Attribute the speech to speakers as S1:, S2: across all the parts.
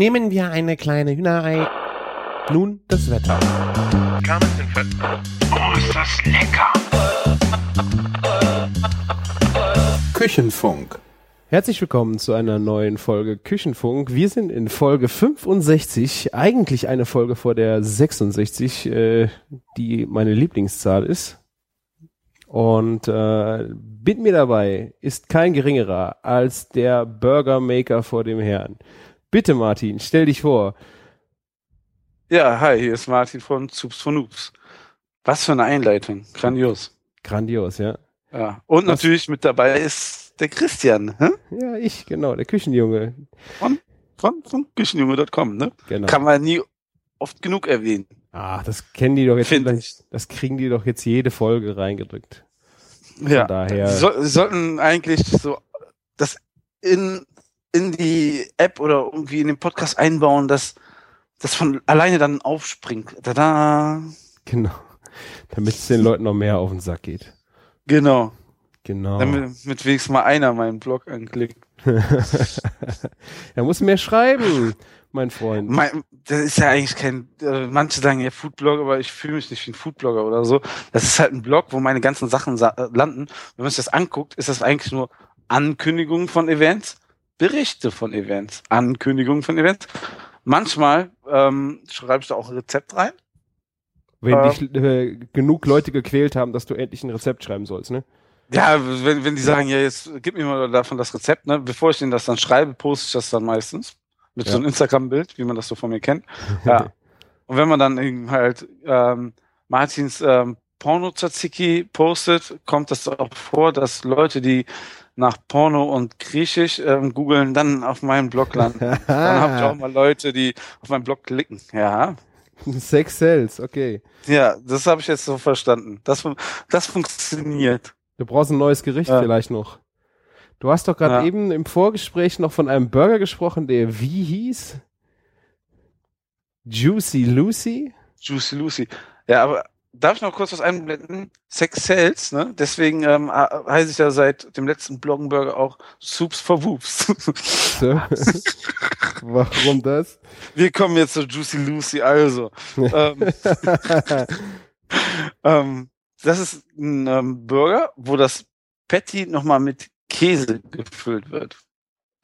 S1: Nehmen wir eine kleine Hühnerei. Nun das Wetter.
S2: Oh, ist das lecker!
S3: Küchenfunk.
S1: Herzlich willkommen zu einer neuen Folge Küchenfunk. Wir sind in Folge 65, eigentlich eine Folge vor der 66, äh, die meine Lieblingszahl ist. Und äh, mit mir dabei ist kein geringerer als der Burger Maker vor dem Herrn. Bitte Martin, stell dich vor.
S4: Ja, hi, hier ist Martin von Zups von Noobs. Was für eine Einleitung. Grandios.
S1: Grandios, ja.
S4: Ja. Und
S1: Was-
S4: natürlich mit dabei ist der Christian, hä?
S1: Ja, ich, genau, der Küchenjunge.
S4: Von, von, von Küchenjunge.com, ne?
S1: Genau.
S4: Kann man nie oft genug erwähnen.
S1: Ah, das kennen die doch jetzt.
S4: Finde ich.
S1: Das kriegen die doch jetzt jede Folge reingedrückt.
S4: Ja.
S1: daher-
S4: sie sollten eigentlich so das in, in die App oder irgendwie in den Podcast einbauen, dass das von alleine dann aufspringt. Tada!
S1: Genau. Damit es den Leuten noch mehr auf den Sack geht.
S4: Genau.
S1: Genau.
S4: Damit mit wenigstens mal einer meinen Blog anklickt.
S1: er muss mehr schreiben, mein Freund.
S4: Mein, das ist ja eigentlich kein, äh, manche sagen ja Foodblog, aber ich fühle mich nicht wie ein Foodblogger oder so. Das ist halt ein Blog, wo meine ganzen Sachen sa landen. Wenn man sich das anguckt, ist das eigentlich nur Ankündigungen von Events, Berichte von Events, Ankündigungen von Events. Manchmal ähm, schreibe ich da auch ein Rezept rein.
S1: Wenn
S4: äh,
S1: dich äh, genug Leute gequält haben, dass du endlich ein Rezept schreiben sollst, ne?
S4: Ja, wenn, wenn die sagen, ja, jetzt gib mir mal davon das Rezept, ne? Bevor ich denen das dann schreibe, poste ich das dann meistens. Mit
S1: Ja.
S4: so einem Instagram-Bild, wie man das so von mir kennt. Ja. Und wenn man dann eben halt ähm, Martins ähm, Porno-Tzatziki postet, kommt das auch vor, dass Leute, die nach Porno und Griechisch ähm, googeln, dann auf meinem Blog landen. Dann habe ich auch mal Leute, die auf meinen Blog klicken. Ja,
S1: Sex Cells, okay.
S4: ja, das habe ich jetzt so verstanden. Das, das funktioniert.
S1: Du brauchst ein neues Gericht
S4: Ja.
S1: vielleicht noch. Du hast doch gerade
S4: Ja.
S1: eben im Vorgespräch noch von einem Burger gesprochen, der wie hieß? Juicy Lucy?
S4: Juicy Lucy. Ja, aber darf ich noch kurz was einblenden? Sex Sales, ne? Deswegen ähm, he- heiße ich ja seit dem letzten Bloggenburger auch Soups for Whoops.
S1: Warum das?
S4: Wir kommen jetzt zu Juicy Lucy, also. ähm, ähm, das ist ein ähm, Burger, wo das Patty nochmal mit Käse gefüllt wird.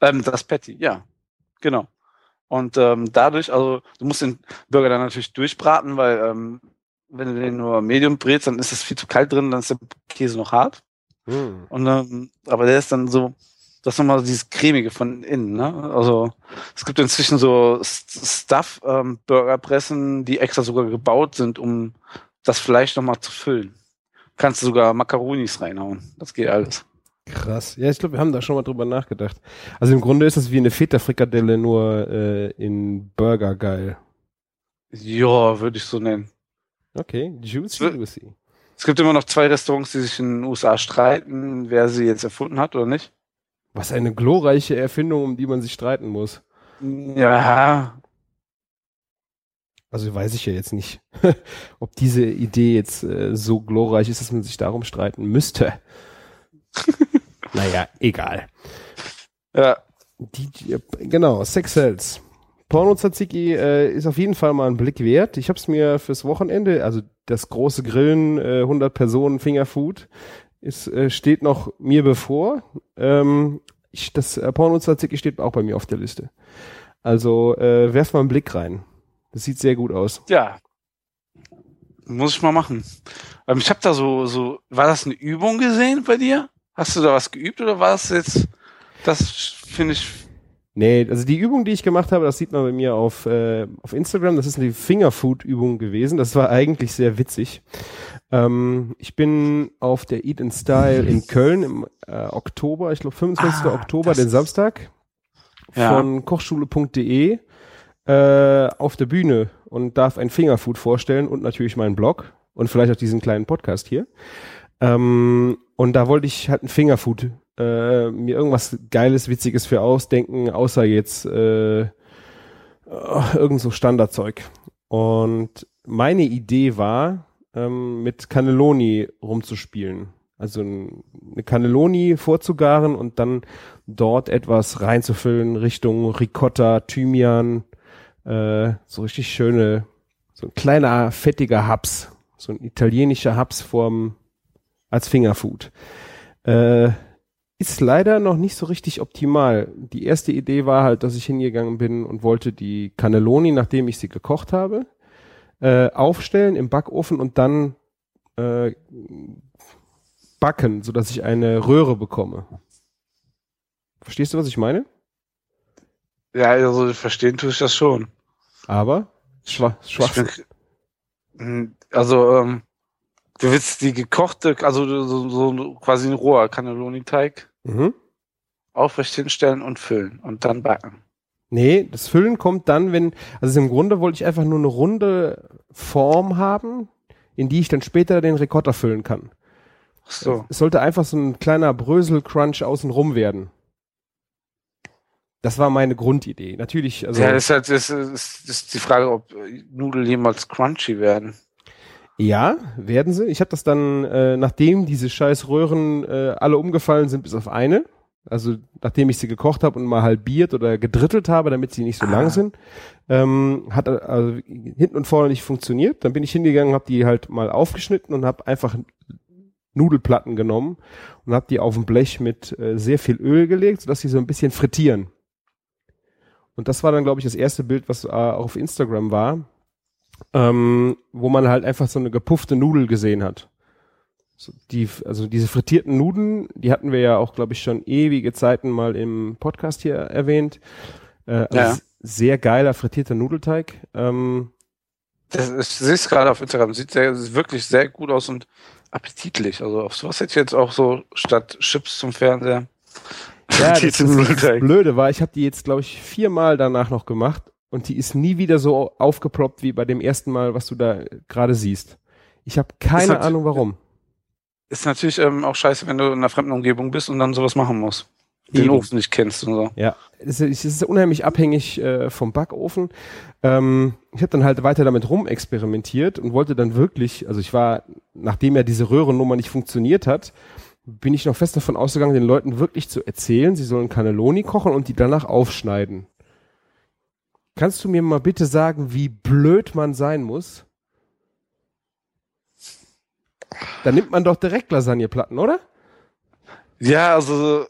S4: Ähm, das Patty, ja. Genau. Und ähm, dadurch, also du musst den Burger dann natürlich durchbraten, weil ähm, wenn du den nur Medium brätst, dann ist es viel zu kalt drin, dann ist der Käse noch hart.
S1: Hm.
S4: Und ähm, aber der ist dann so, das ist nochmal dieses cremige von innen, ne? Also es gibt inzwischen so Stuff ähm, Burgerpressen, die extra sogar gebaut sind, um das Fleisch nochmal zu füllen. Kannst du sogar Makaronis reinhauen. Das geht alles.
S1: Krass. Ja, ich glaube, wir haben da schon mal drüber nachgedacht. Also im Grunde ist es wie eine Feta-Frikadelle, nur äh, in Burger geil.
S4: Ja, würde ich so nennen.
S1: Okay, Juicy
S4: Zw-
S1: Lucy.
S4: Es gibt immer noch zwei Restaurants, die sich in den USA streiten, wer sie jetzt erfunden hat oder nicht.
S1: Was eine glorreiche Erfindung, um die man sich streiten muss.
S4: Ja,
S1: Also weiß ich ja jetzt nicht, ob diese Idee jetzt äh, so glorreich ist, dass man sich darum streiten müsste. naja, egal.
S4: ja,
S1: Die, die, genau, Sex Cells. Porno Tzatziki äh, ist auf jeden Fall mal ein Blick wert. Ich habe es mir fürs Wochenende, also das große Grillen, äh, 100 Personen Fingerfood, ist, äh, steht noch mir bevor. Ähm, ich, das äh, Porno Tzatziki steht auch bei mir auf der Liste. Also äh, werf mal einen Blick rein. Das sieht sehr gut aus.
S4: ja. Muss ich mal machen. Ähm, ich habe da so, so, war das eine Übung gesehen bei dir? Hast du da was geübt oder war es jetzt, das finde ich,
S1: Nee, also die Übung, die ich gemacht habe, das sieht man bei mir auf, äh, auf Instagram, das ist eine Fingerfood-Übung gewesen. Das war eigentlich sehr witzig. Ähm, ich bin auf der Eat in Style in Köln im äh, Oktober, ich glaube 25.
S4: Ah,
S1: Oktober, den Samstag,
S4: Ja.
S1: von kochschule.de äh, auf der Bühne und darf ein Fingerfood vorstellen und natürlich meinen Blog und vielleicht auch diesen kleinen Podcast hier. Ähm, und da wollte ich halt ein Fingerfood, äh, mir irgendwas Geiles, Witziges für ausdenken, außer jetzt äh, irgend so Standardzeug. Und meine Idee war, ähm, mit Cannelloni rumzuspielen. Also ein, eine Cannelloni vorzugaren und dann dort etwas reinzufüllen Richtung Ricotta, Thymian, äh, so richtig schöne, so ein kleiner fettiger Haps, so ein italienischer Haps vorm als Fingerfood. Äh, ist leider noch nicht so richtig optimal. Die erste Idee war halt, dass ich hingegangen bin und wollte die Cannelloni, nachdem ich sie gekocht habe, äh, aufstellen im Backofen und dann äh, backen, sodass ich eine Röhre bekomme. Verstehst du, was ich meine?
S4: Ja, also verstehen tue ich das schon.
S1: Aber schwach, schwach.
S4: Also ähm, du willst die gekochte, also so, so quasi ein roher Cannelloni-Teig
S1: Mhm.
S4: aufrecht hinstellen und füllen und dann backen.
S1: Nee, das Füllen kommt dann, wenn, also im Grunde wollte ich einfach nur eine runde Form haben, in die ich dann später den Ricotta füllen kann.
S4: Ach so.
S1: Es sollte einfach so ein kleiner Brösel-Crunch außenrum werden. Das war meine Grundidee. Natürlich, also
S4: ja, ist halt ist, ist, ist die Frage, ob Nudeln jemals crunchy werden.
S1: Ja, werden sie. Ich habe das dann, äh, nachdem diese scheiß Röhren äh, alle umgefallen sind, bis auf eine, also nachdem ich sie gekocht habe und mal halbiert oder gedrittelt habe, damit sie nicht so
S4: Ah.
S1: lang sind, ähm, hat äh, also hinten und vorne nicht funktioniert. Dann bin ich hingegangen, habe die halt mal aufgeschnitten und habe einfach Nudelplatten genommen und habe die auf ein Blech mit äh, sehr viel Öl gelegt, sodass sie so ein bisschen frittieren. Und das war dann, glaube ich, das erste Bild, was äh, auch auf Instagram war, ähm, wo man halt einfach so eine gepuffte Nudel gesehen hat. So die, also diese frittierten Nudeln, die hatten wir ja auch, glaube ich, schon ewige Zeiten mal im Podcast hier erwähnt. Äh, also
S4: Ja.
S1: s- Sehr geiler frittierter Nudelteig. Ähm,
S4: Das ist, ich sehe es gerade auf Instagram, sieht sehr, sieht wirklich sehr gut aus und appetitlich. Also auf sowas hätte ich jetzt auch so statt Chips zum Fernseher.
S1: Ja, das,
S4: Frittierte
S1: das. Blöde war, ich habe die jetzt, glaube ich, viermal danach noch gemacht und die ist nie wieder so aufgeploppt wie bei dem ersten Mal, was du da gerade siehst. Ich habe keine
S4: hat-
S1: Ahnung warum.
S4: Ist natürlich ähm, auch scheiße, wenn du in einer fremden Umgebung bist und dann sowas machen musst. Den
S1: Eben.
S4: Ofen nicht kennst und so.
S1: Ja, es ist, es ist unheimlich abhängig äh, vom Backofen. Ähm, ich habe dann halt weiter damit rumexperimentiert und wollte dann wirklich, also ich war, nachdem ja diese Röhrennummer nicht funktioniert hat, bin ich noch fest davon ausgegangen, den Leuten wirklich zu erzählen, sie sollen Cannelloni kochen und die danach aufschneiden. Kannst du mir mal bitte sagen, wie blöd man sein muss? Da nimmt man doch direkt Lasagneplatten, oder?
S4: Ja, also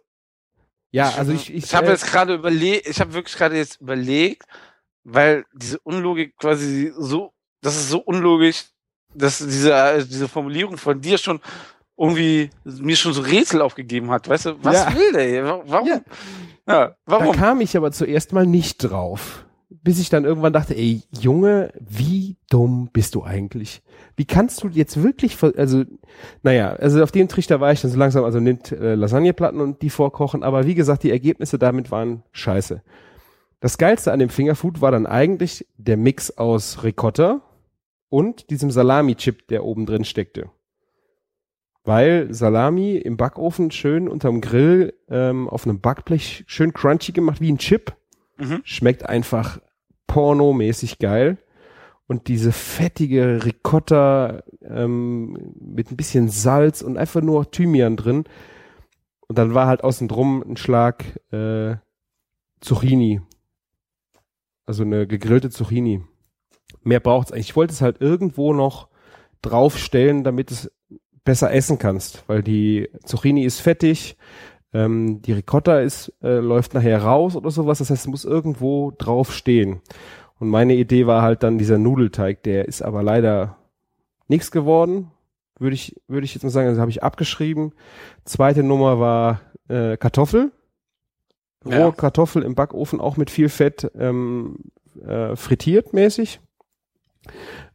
S1: Ja, also ich, ich,
S4: ich habe
S1: äh,
S4: jetzt gerade überlegt, ich habe wirklich gerade jetzt überlegt, weil diese Unlogik quasi so, das ist so unlogisch, dass diese, äh, diese Formulierung von dir schon irgendwie mir schon so Rätsel aufgegeben hat. Weißt du, was
S1: Ja.
S4: will der Warum?
S1: Ja.
S4: Ja,
S1: Da
S4: warum?
S1: kam ich aber zuerst mal nicht drauf. Bis ich dann irgendwann dachte, ey, Junge, wie dumm bist du eigentlich? Wie kannst du jetzt wirklich, also, naja, also auf dem Trichter war ich dann so langsam, also nimmt äh, Lasagneplatten und die vorkochen, aber wie gesagt, die Ergebnisse damit waren scheiße. Das Geilste an dem Fingerfood war dann eigentlich der Mix aus Ricotta und diesem Salami-Chip, der oben drin steckte. Weil Salami im Backofen schön unterm Grill ähm, auf einem Backblech schön crunchy gemacht, wie ein Chip.
S4: Mhm.
S1: Schmeckt einfach pornomäßig geil. Und diese fettige Ricotta ähm, mit ein bisschen Salz und einfach nur Thymian drin. Und dann war halt außen drum ein Schlag äh, Zucchini. Also eine gegrillte Zucchini. Mehr braucht's eigentlich. Ich wollte es halt irgendwo noch draufstellen, damit es besser essen kannst, weil die Zucchini ist fettig, ähm, die Ricotta ist äh, läuft nachher raus oder sowas. Das heißt, es muss irgendwo drauf stehen. Und meine Idee war halt dann dieser Nudelteig, der ist aber leider nichts geworden, würde ich würde ich jetzt mal sagen, das habe ich abgeschrieben. Zweite Nummer war äh, Kartoffel, rohe
S4: Ja.
S1: Kartoffel im Backofen, auch mit viel Fett ähm, äh, frittiert mäßig.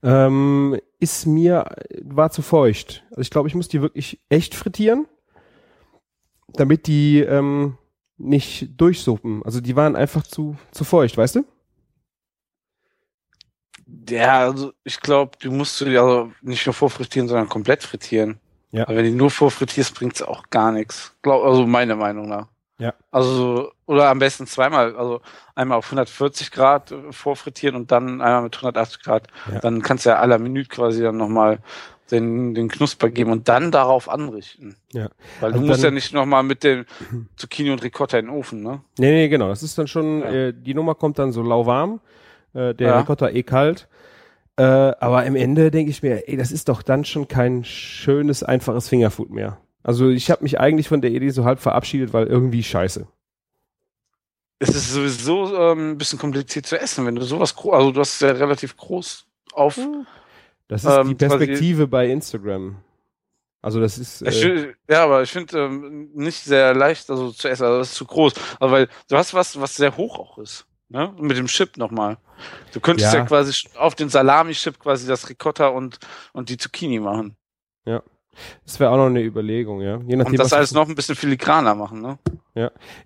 S1: Ähm, ist mir, war zu feucht. Also ich glaube, ich muss die wirklich echt frittieren, damit die ähm, nicht durchsuppen. Also die waren einfach zu, zu feucht, weißt du?
S4: Ja, also ich glaube, du musst sie also nicht nur vorfrittieren, sondern komplett frittieren.
S1: Ja.
S4: Weil wenn du die nur vorfrittierst, bringt's auch gar nichts. Glaub, also meine Meinung nach.
S1: Ja.
S4: Also, so- oder am besten zweimal. Also einmal auf 140 Grad äh, vorfrittieren und dann einmal mit 180 Grad.
S1: Ja.
S4: Dann kannst du ja la Minute quasi dann nochmal den, den Knusper geben und dann darauf anrichten.
S1: Ja.
S4: Weil
S1: Also
S4: du musst
S1: dann-
S4: ja nicht nochmal mit dem Zucchini und Ricotta in den Ofen, ne?
S1: Nee, nee, genau. Das ist dann schon,
S4: Ja.
S1: äh, die Nummer kommt dann so lauwarm, äh, der
S4: Ja.
S1: Ricotta eh kalt. Äh, aber im Ende denke ich mir, ey, das ist doch dann schon kein schönes, einfaches Fingerfood mehr. Also ich habe mich eigentlich von der Idee so halb verabschiedet, weil irgendwie scheiße.
S4: Es ist sowieso ähm, ein bisschen kompliziert zu essen, wenn du sowas also du hast ja relativ groß auf.
S1: Das ist
S4: Ähm,
S1: die Perspektive bei Instagram. Also das ist, äh,
S4: find- ja, aber ich finde ähm, nicht sehr leicht also zu essen, also das ist zu groß. Also weil du hast was, was sehr hoch auch ist. Ne? Mit dem Chip nochmal. Du könntest
S1: Ja.
S4: ja, quasi auf den Salami-Chip quasi das Ricotta und, und die Zucchini machen.
S1: das wäre auch noch eine Überlegung, ja. Je nachdem,
S4: Und das alles noch ein bisschen filigraner machen, ne?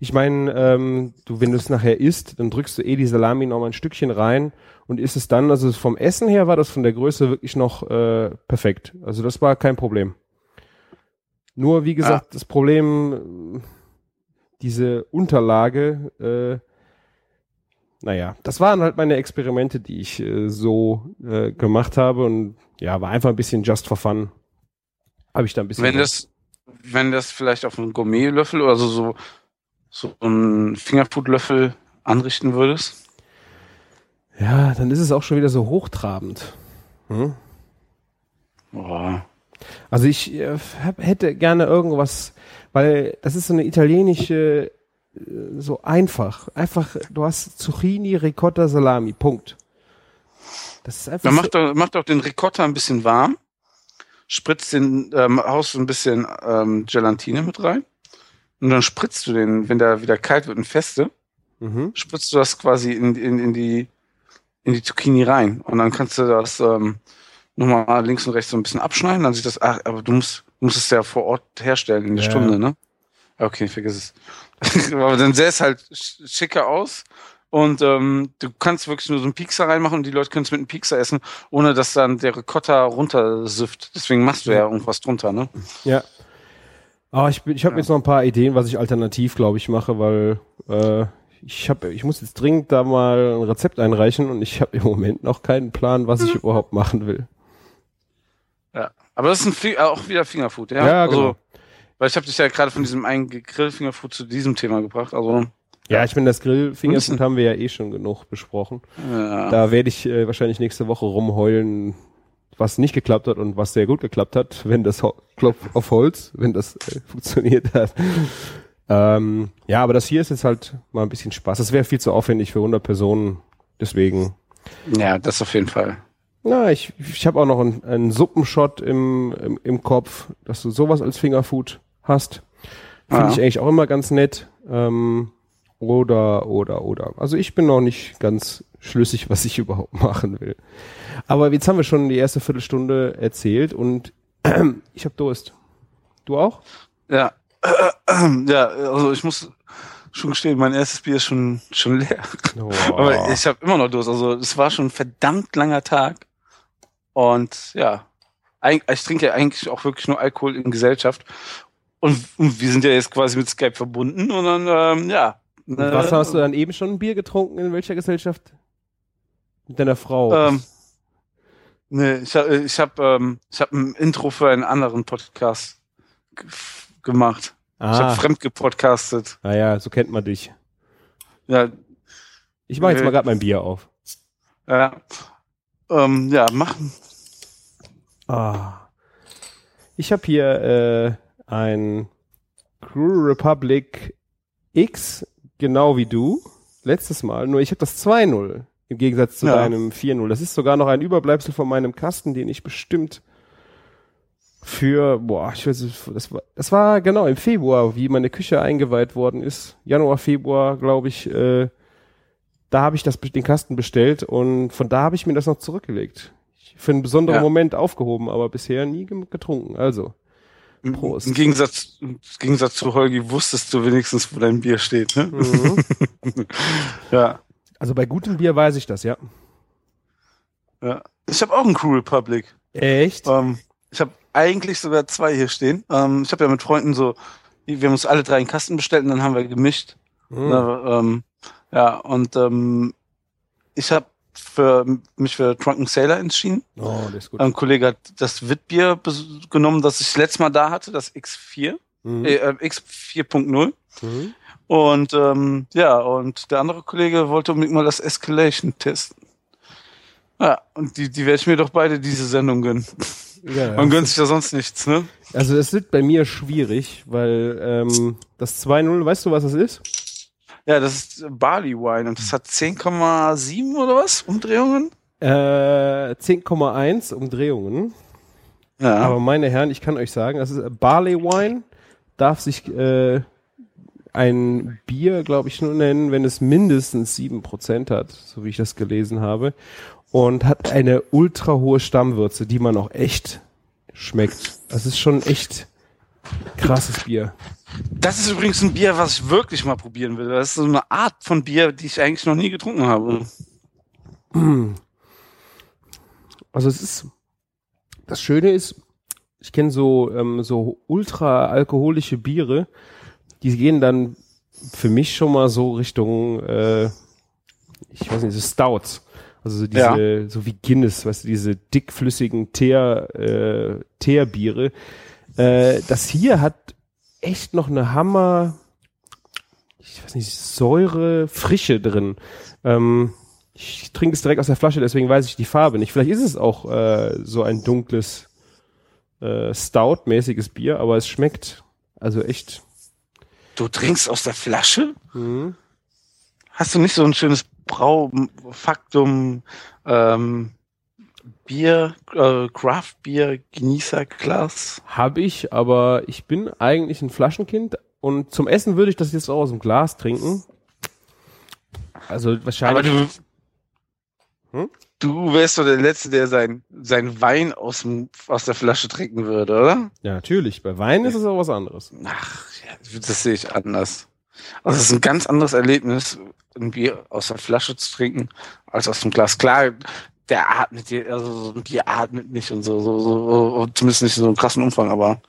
S1: Ich meine, ähm, du, wenn du es nachher isst, dann drückst du eh die Salami noch mal ein Stückchen rein und isst es dann, also vom Essen her war das von der Größe wirklich noch äh, perfekt. Also das war kein Problem. Nur, wie gesagt, das Problem, diese Unterlage, äh, naja, das waren halt meine Experimente, die ich äh, so äh, gemacht habe und ja, war einfach ein bisschen just for fun. Habe ich da ein bisschen.
S4: Wenn das, wenn das vielleicht auf einen Gourmetlöffel oder so, so, so einen Fingerfood-Löffel anrichten würdest.
S1: Ja, dann ist es auch schon wieder so hochtrabend. Hm?
S4: Boah.
S1: Also ich äh, hab, hätte gerne irgendwas, weil das ist so eine italienische, äh, so einfach. Einfach, du hast Zucchini, Ricotta, Salami, Punkt. Das ist einfach
S4: Dann
S1: so,
S4: mach doch, mach doch den Ricotta ein bisschen warm, spritzt den, ähm, haust ein bisschen ähm, Gelatine mit rein und dann spritzt du den, wenn der wieder kalt wird und feste,
S1: mhm.
S4: spritzt du das quasi in, in, in die in die Zucchini rein und dann kannst du das ähm, nochmal links und rechts so ein bisschen abschneiden, dann sieht das, ach, aber du musst, du musst es ja vor Ort herstellen in der
S1: Ja.
S4: Stunde, ne? Okay, vergiss es. aber dann sähe es halt sch- schicker aus und ähm, du kannst wirklich nur so einen Piekser reinmachen und die Leute können es mit einem Piekser essen, ohne dass dann der Ricotta runtersifft. Deswegen machst du ja irgendwas drunter, ne?
S1: Ja. Aber ich, bin- ich habe
S4: Ja.
S1: jetzt noch ein paar Ideen, was ich alternativ, glaube ich, mache, weil äh, ich habe, ich muss jetzt dringend da mal ein Rezept einreichen und ich habe im Moment noch keinen Plan, was ich
S4: Mhm.
S1: überhaupt machen will.
S4: Ja. Aber das ist ein äh, auch wieder Fingerfood, ja?
S1: Ja,
S4: also,
S1: genau.
S4: Weil ich habe dich ja gerade von diesem einen Grill-Fingerfood zu diesem Thema gebracht. Also,
S1: Ja, ich meine, das Grillfingerfood haben wir ja eh schon genug besprochen.
S4: ja.
S1: Da werde ich äh, wahrscheinlich nächste Woche rumheulen, was nicht geklappt hat und was sehr gut geklappt hat, wenn das Klopf auf Holz, wenn das äh, funktioniert hat. Ähm, ja, aber das hier ist jetzt halt mal ein bisschen Spaß. Das wäre viel zu aufwendig für 100 Personen. Deswegen,
S4: ja, das auf jeden Fall.
S1: na, ich, ich habe auch noch einen, einen Suppenshot im, im, im Kopf, dass du sowas als Fingerfood hast. Finde
S4: Ja.
S1: ich eigentlich auch immer ganz nett. Ähm, oder, oder, oder. Also ich bin noch nicht ganz schlüssig, was ich überhaupt machen will. Aber jetzt haben wir schon die erste Viertelstunde erzählt und ich habe Durst. Du auch?
S4: Ja. ja, also ich muss schon gestehen, mein erstes Bier ist schon, schon leer.
S1: Oh.
S4: Aber ich habe immer noch Durst. Also es war schon ein verdammt langer Tag. Und ja, ich trinke ja eigentlich auch wirklich nur Alkohol in Gesellschaft. Und, und wir sind ja jetzt quasi mit Skype verbunden und dann, ähm, ja.
S1: Und was hast du dann eben schon ein Bier getrunken? In welcher Gesellschaft? Mit deiner Frau.
S4: Ähm, nee, ich habe ich hab, ähm, ich hab ein Intro für einen anderen Podcast g- gemacht. Ich habe
S1: ah,
S4: fremd gepodcastet.
S1: naja, so kennt man dich.
S4: Ja,
S1: Ich mache jetzt mal gerade mein Bier auf.
S4: ja. Ähm, ja, machen.
S1: Ah. Ich habe hier äh, ein Crew Republic X, genau wie du, letztes Mal, nur ich habe das 2-0 im Gegensatz zu
S4: Ja.
S1: deinem 4-0. Das ist sogar noch ein Überbleibsel von meinem Kasten, den ich bestimmt für, boah, ich weiß nicht, das war, das war genau im Februar, wie meine Küche eingeweiht worden ist. Januar, Februar, glaube ich, äh, da habe ich das, den Kasten bestellt und von da habe ich mir das noch zurückgelegt. Für einen besonderen
S4: Ja.
S1: Moment aufgehoben, aber bisher nie getrunken. Also, Prost.
S4: Im Gegensatz, im Gegensatz zu Holgi wusstest du wenigstens, wo dein Bier steht. Ne?
S1: Mhm.
S4: Ja.
S1: also bei gutem Bier weiß ich das, ja.
S4: ja. Ich habe auch einen Crew Republic.
S1: Echt?
S4: Ähm, ich habe eigentlich sogar zwei hier stehen. Ähm, ich habe ja mit Freunden so, wir haben uns alle drei einen Kasten bestellt und dann haben wir gemischt.
S1: Mhm.
S4: Ne, ähm, ja, und ähm, ich habe für mich für Drunken Sailor entschieden.
S1: Oh, das ist gut.
S4: Ein Kollege hat das Witbier genommen, das ich letztes Mal da hatte, das X4,
S1: Mhm.
S4: äh, äh, X4.0.
S1: Mhm.
S4: Und ähm, ja, und der andere Kollege wollte unbedingt mal das Escalation testen. Ja, und die, die werde ich mir doch beide diese Sendung gönnen.
S1: Ja,
S4: Man gönnt sich ja sonst nichts, ne?
S1: Also es wird bei mir schwierig, weil ähm, das 2-0, weißt du, was das ist?
S4: Ja, das ist Barley Wine und das hat 10,7 oder was? Umdrehungen?
S1: Äh, 10,1 Umdrehungen.
S4: Ja.
S1: Aber meine Herren, ich kann euch sagen, das ist äh, Barley Wine, darf sich äh, ein Bier, glaube ich, nur nennen, wenn es mindestens 7% hat, so wie ich das gelesen habe. Und hat eine ultra hohe Stammwürze, die man auch echt schmeckt. Das ist schon echt krasses Bier.
S4: Das ist übrigens ein Bier, was ich wirklich mal probieren will. Das ist so eine Art von Bier, die ich eigentlich noch nie getrunken habe.
S1: Also es ist, das Schöne ist, ich kenne so, ähm, so ultra alkoholische Biere, die gehen dann für mich schon mal so Richtung, äh, ich weiß nicht, so Stouts. Also so diese, so wie Guinness, weißt du, diese dickflüssigen Teer, äh, Teerbiere. Äh, das hier hat echt noch eine Hammer, ich weiß nicht, Säure, Frische drin. Ähm, ich trinke es direkt aus der Flasche, deswegen weiß ich die Farbe nicht. Vielleicht ist es auch äh, so ein dunkles äh, Stout-mäßiges Bier, aber es schmeckt also echt.
S4: Du trinkst aus der Flasche?
S1: Mhm.
S4: Hast du nicht so ein schönes Brau-Faktum ähm, Bier, äh, Craft-Bier, Genießerglas?
S1: Habe ich, aber ich bin eigentlich ein Flaschenkind und zum Essen würde ich das jetzt auch aus dem Glas trinken. Also
S4: Aber
S1: wahrscheinlich.
S4: du,
S1: Hm?
S4: du wärst doch der Letzte, der sein, sein Wein aus, dem, aus der Flasche trinken würde, oder?
S1: ja, natürlich. Bei Wein ist es auch was anderes.
S4: Ach, ja, das sehe ich anders. Also es ist ein ganz anderes Erlebnis, ein Bier aus der Flasche zu trinken, als aus dem Glas. Klar, der atmet, dir- also so ein Bier atmet nicht und so, so, so, zumindest nicht in so einem krassen Umfang, aber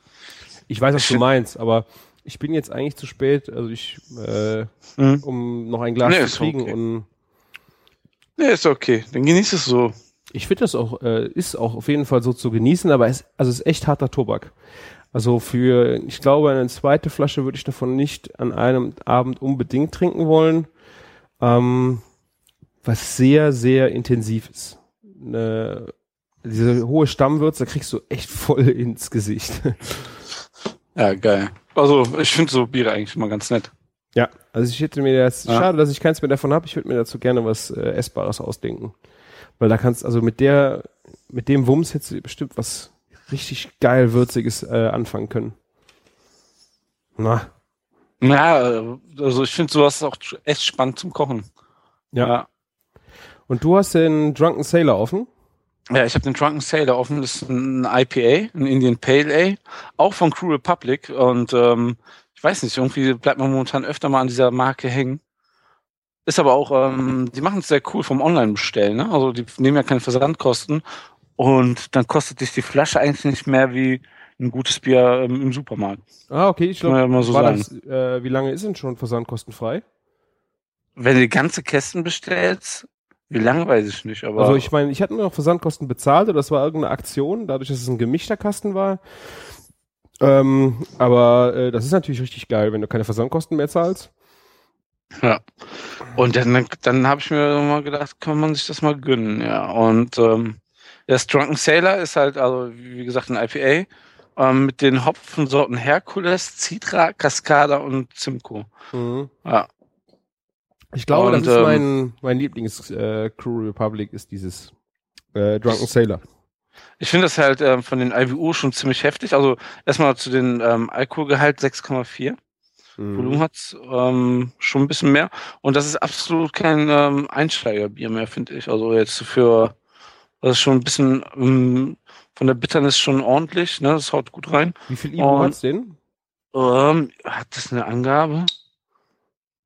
S1: Ich weiß, was du meinst, aber ich bin jetzt eigentlich zu spät, also ich, äh,
S4: hm.
S1: um noch ein Glas
S4: Nee,
S1: zu kriegen
S4: okay.
S1: und
S4: nee, ist okay. Dann genieß es so.
S1: Ich finde das auch, äh, ist auch auf jeden Fall so zu genießen, aber es, also es ist echt harter Tobak. Also für, ich glaube, eine zweite Flasche würde ich davon nicht an einem Abend unbedingt trinken wollen. Ähm, was sehr, sehr intensiv ist. Eine, diese hohe Stammwürze kriegst du echt voll ins Gesicht.
S4: Ja, geil. Also ich finde so Biere eigentlich immer ganz nett.
S1: ja, also ich hätte mir das,
S4: Ja.
S1: schade, dass ich keins mehr davon habe, ich würde mir dazu gerne was äh, Essbares ausdenken. Weil da kannst, also mit der, mit dem Wumms hättest du bestimmt was richtig geil Würziges äh, anfangen können. Na,
S4: Ja, also ich finde sowas auch echt spannend zum Kochen.
S1: ja.
S4: ja.
S1: Und du hast den Drunken Sailor offen?
S4: Ja, ich habe den Drunken Sailor offen. Das ist ein IPA, ein Indian Pale Ale, auch von Crew Republic. Und ähm, ich weiß nicht, irgendwie bleibt man momentan öfter mal an dieser Marke hängen. Ist aber auch, ähm, die machen es sehr cool vom Online-Bestellen. Ne? Also die nehmen ja keine Versandkosten. Und dann kostet dich die Flasche eigentlich nicht mehr wie ein gutes Bier ähm, im Supermarkt.
S1: Ah, okay, ich glaube,
S4: ja so
S1: äh, wie lange ist denn schon versandkostenfrei?
S4: Wenn du die ganze Kästen bestellst, wie lange weiß ich nicht. Aber
S1: Also ich meine, ich hatte nur noch Versandkosten bezahlt, oder das war irgendeine Aktion, dadurch, dass es ein gemischter Kasten war. Ähm, aber äh, das ist natürlich richtig geil, wenn du keine Versandkosten mehr zahlst.
S4: Ja. Und dann, dann habe ich mir mal gedacht, kann man sich das mal gönnen, ja. Und ähm, das Drunken Sailor ist halt, also wie gesagt, ein IPA ähm, mit den Hopfensorten Herkules, Citra, Cascada und Simcoe.
S1: Mhm.
S4: Ja.
S1: Ich glaube,
S4: Und,
S1: das ist
S4: ähm,
S1: mein, mein Lieblings äh, Crew Republic, ist dieses äh, Drunken Sailor.
S4: Ich finde das halt ähm, von den IBU schon ziemlich heftig. Also erstmal zu den ähm, Alkoholgehalt 6,4.
S1: Mhm.
S4: Volumen hat's ähm, schon ein bisschen mehr. Und das ist absolut kein ähm, Einsteigerbier mehr, finde ich. Also jetzt für, das ist schon ein bisschen ähm, von der Bitternis schon ordentlich, ne? Das haut gut rein.
S1: Wie viel Ivo
S4: Und-
S1: hat's denn?
S4: Ähm, hat das eine Angabe?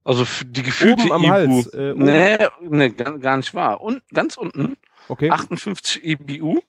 S4: Also die gefühlte
S1: Oben am
S4: IBU.
S1: Hals. Äh, oben.
S4: Nee, nee, gar, gar nicht wahr. Und ganz unten
S1: Okay.
S4: 58 IBU.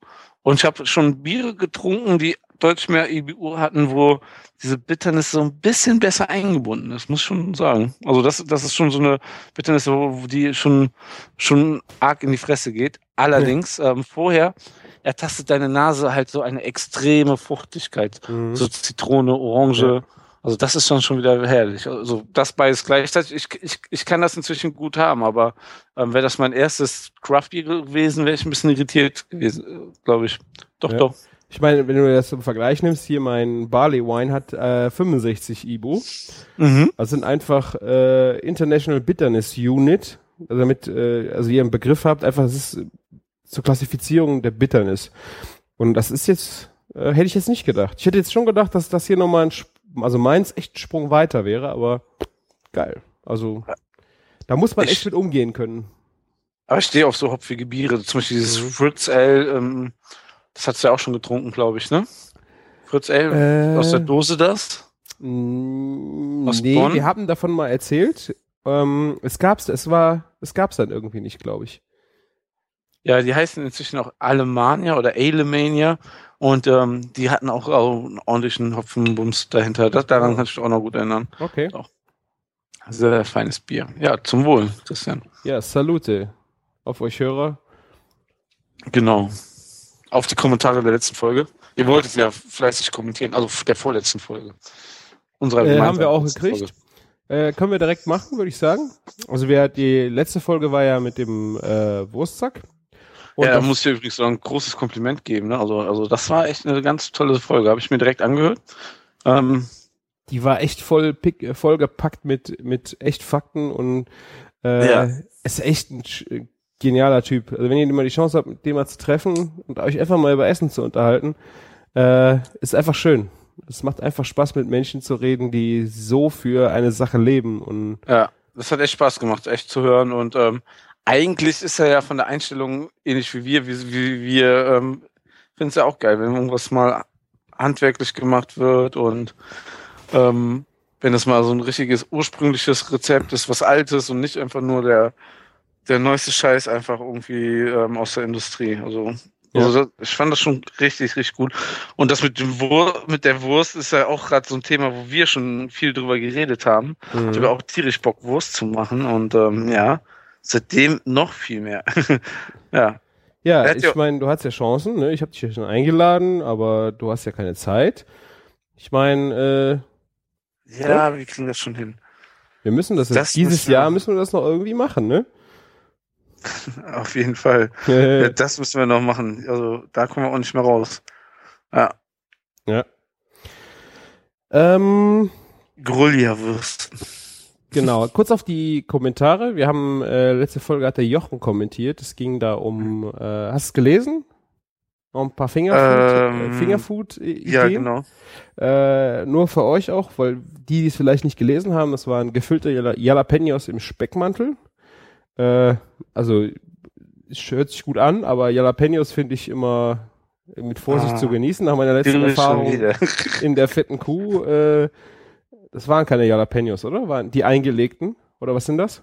S4: Und ich habe schon Biere getrunken, die deutlich mehr IBU hatten, wo diese Bitternis so ein bisschen besser eingebunden ist, muss ich schon sagen. Also das, das ist schon so eine Bitternis, wo, die schon, schon arg in die Fresse geht. Allerdings, ähm, vorher ertastet deine Nase halt so eine extreme Fruchtigkeit.
S1: Mhm.
S4: So Zitrone, Orange.
S1: Ja.
S4: Also das ist dann schon wieder herrlich. Also das beides gleichzeitig. Ich, ich, ich kann das inzwischen gut haben, aber ähm, wäre das mein erstes Craft Beer gewesen, wäre ich ein bisschen irritiert gewesen, glaube ich. Doch,
S1: Ja.
S4: doch.
S1: Ich meine, wenn du das zum Vergleich nimmst, hier mein Barley Wine hat äh, 65 IBU.
S4: Mhm.
S1: Das sind einfach äh, International Bitterness Unit. Also damit, äh, also ihr einen Begriff habt, einfach, das ist zur Klassifizierung der Bitterness. Und das ist jetzt, äh, hätte ich jetzt nicht gedacht. Ich hätte jetzt schon gedacht, dass das hier nochmal ein, also meins echt ein Sprung weiter wäre, aber geil. Also, da muss man
S4: Ich-
S1: echt mit umgehen können.
S4: Aber ich stehe auf so hopfige Biere. Zum Beispiel dieses
S1: Mhm.
S4: Fritz Ale, ähm, das hast du ja auch schon getrunken, glaube ich, ne? Fritz Ale,
S1: Äh,
S4: aus der Dose das?
S1: Mm,
S4: Aus
S1: nee,
S4: Bonn?
S1: wir haben davon mal erzählt. Ähm, es gab's, es war, es gab's dann irgendwie nicht, glaube ich.
S4: Ja, die heißen inzwischen auch Alemania oder Alemania. Und ähm, die hatten auch, auch einen ordentlichen Hopfenbums dahinter. Das, daran kann ich mich auch noch gut erinnern.
S1: Okay.
S4: Sehr feines Bier. Ja, zum Wohl, Christian.
S1: Ja, Salute auf euch Hörer.
S4: Genau. Auf die Kommentare der letzten Folge. Ihr wolltet ja fleißig kommentieren, also der vorletzten Folge. Unserer
S1: Äh, haben wir auch gekriegt. Äh, können wir direkt machen, würde ich sagen. Also wir, die letzte Folge war ja mit dem äh, Wurstsack. Und
S4: ja, da muss ich übrigens so ein großes Kompliment geben. Ne? Also, also das war echt eine ganz tolle Folge. Habe ich mir direkt angehört. Ähm,
S1: die war echt voll, pick, äh, voll gepackt mit, mit echt Fakten und äh,
S4: Ja.
S1: ist echt ein genialer Typ. Also wenn ihr mal die Chance habt, dem mal zu treffen und euch einfach mal über Essen zu unterhalten, äh, ist einfach schön. Es macht einfach Spaß, mit Menschen zu reden, die so für eine Sache leben und
S4: ja, das hat echt Spaß gemacht, echt zu hören. Und ähm, eigentlich ist er ja von der Einstellung ähnlich wie wir. Wie, wie wir ähm, finden es ja auch geil, wenn irgendwas mal handwerklich gemacht wird und ähm, wenn es mal so ein richtiges ursprüngliches Rezept ist, was Altes und nicht einfach nur der der neueste Scheiß einfach irgendwie ähm, aus der Industrie. Also,
S1: Ja.
S4: also das, ich fand das schon richtig, richtig gut. Und das mit dem Wur mit der Wurst ist ja auch gerade so ein Thema, wo wir schon viel drüber geredet haben.
S1: Mhm.
S4: Ich habe auch tierisch Bock, Wurst zu machen und ähm, ja, seitdem noch viel mehr. ja.
S1: Ja, ich meine, du hast ja Chancen, ne? Ich habe dich ja schon eingeladen, aber du hast ja keine Zeit. Ich meine, äh,
S4: Ja, wir kriegen das schon hin.
S1: wir müssen das,
S4: Das
S1: jetzt, dieses
S4: müssen
S1: Jahr müssen wir das noch irgendwie machen, ne?
S4: Auf jeden Fall. Das müssen wir noch machen. Also da kommen wir auch nicht mehr raus. Ja,
S1: ja. Ähm,
S4: Grullia-Wurst.
S1: genau, kurz auf die Kommentare. Wir haben, äh, letzte Folge hat der Jochen kommentiert. Es ging da um, äh, hast du es gelesen? Noch ein paar Fingerfood,
S4: Ähm,
S1: äh, Fingerfood-Ideen.
S4: Ja, genau.
S1: Äh, nur für euch auch, weil die, die es vielleicht nicht gelesen haben, das waren gefüllte Jala- Jalapenos im Speckmantel. Äh, also, es hört sich gut an, aber Jalapenos finde ich immer mit Vorsicht
S4: Ah.
S1: zu genießen. Nach meiner letzten Erfahrung in der fetten Kuh, äh, das waren keine Jalapenos, oder? Waren die eingelegten? Oder was sind das?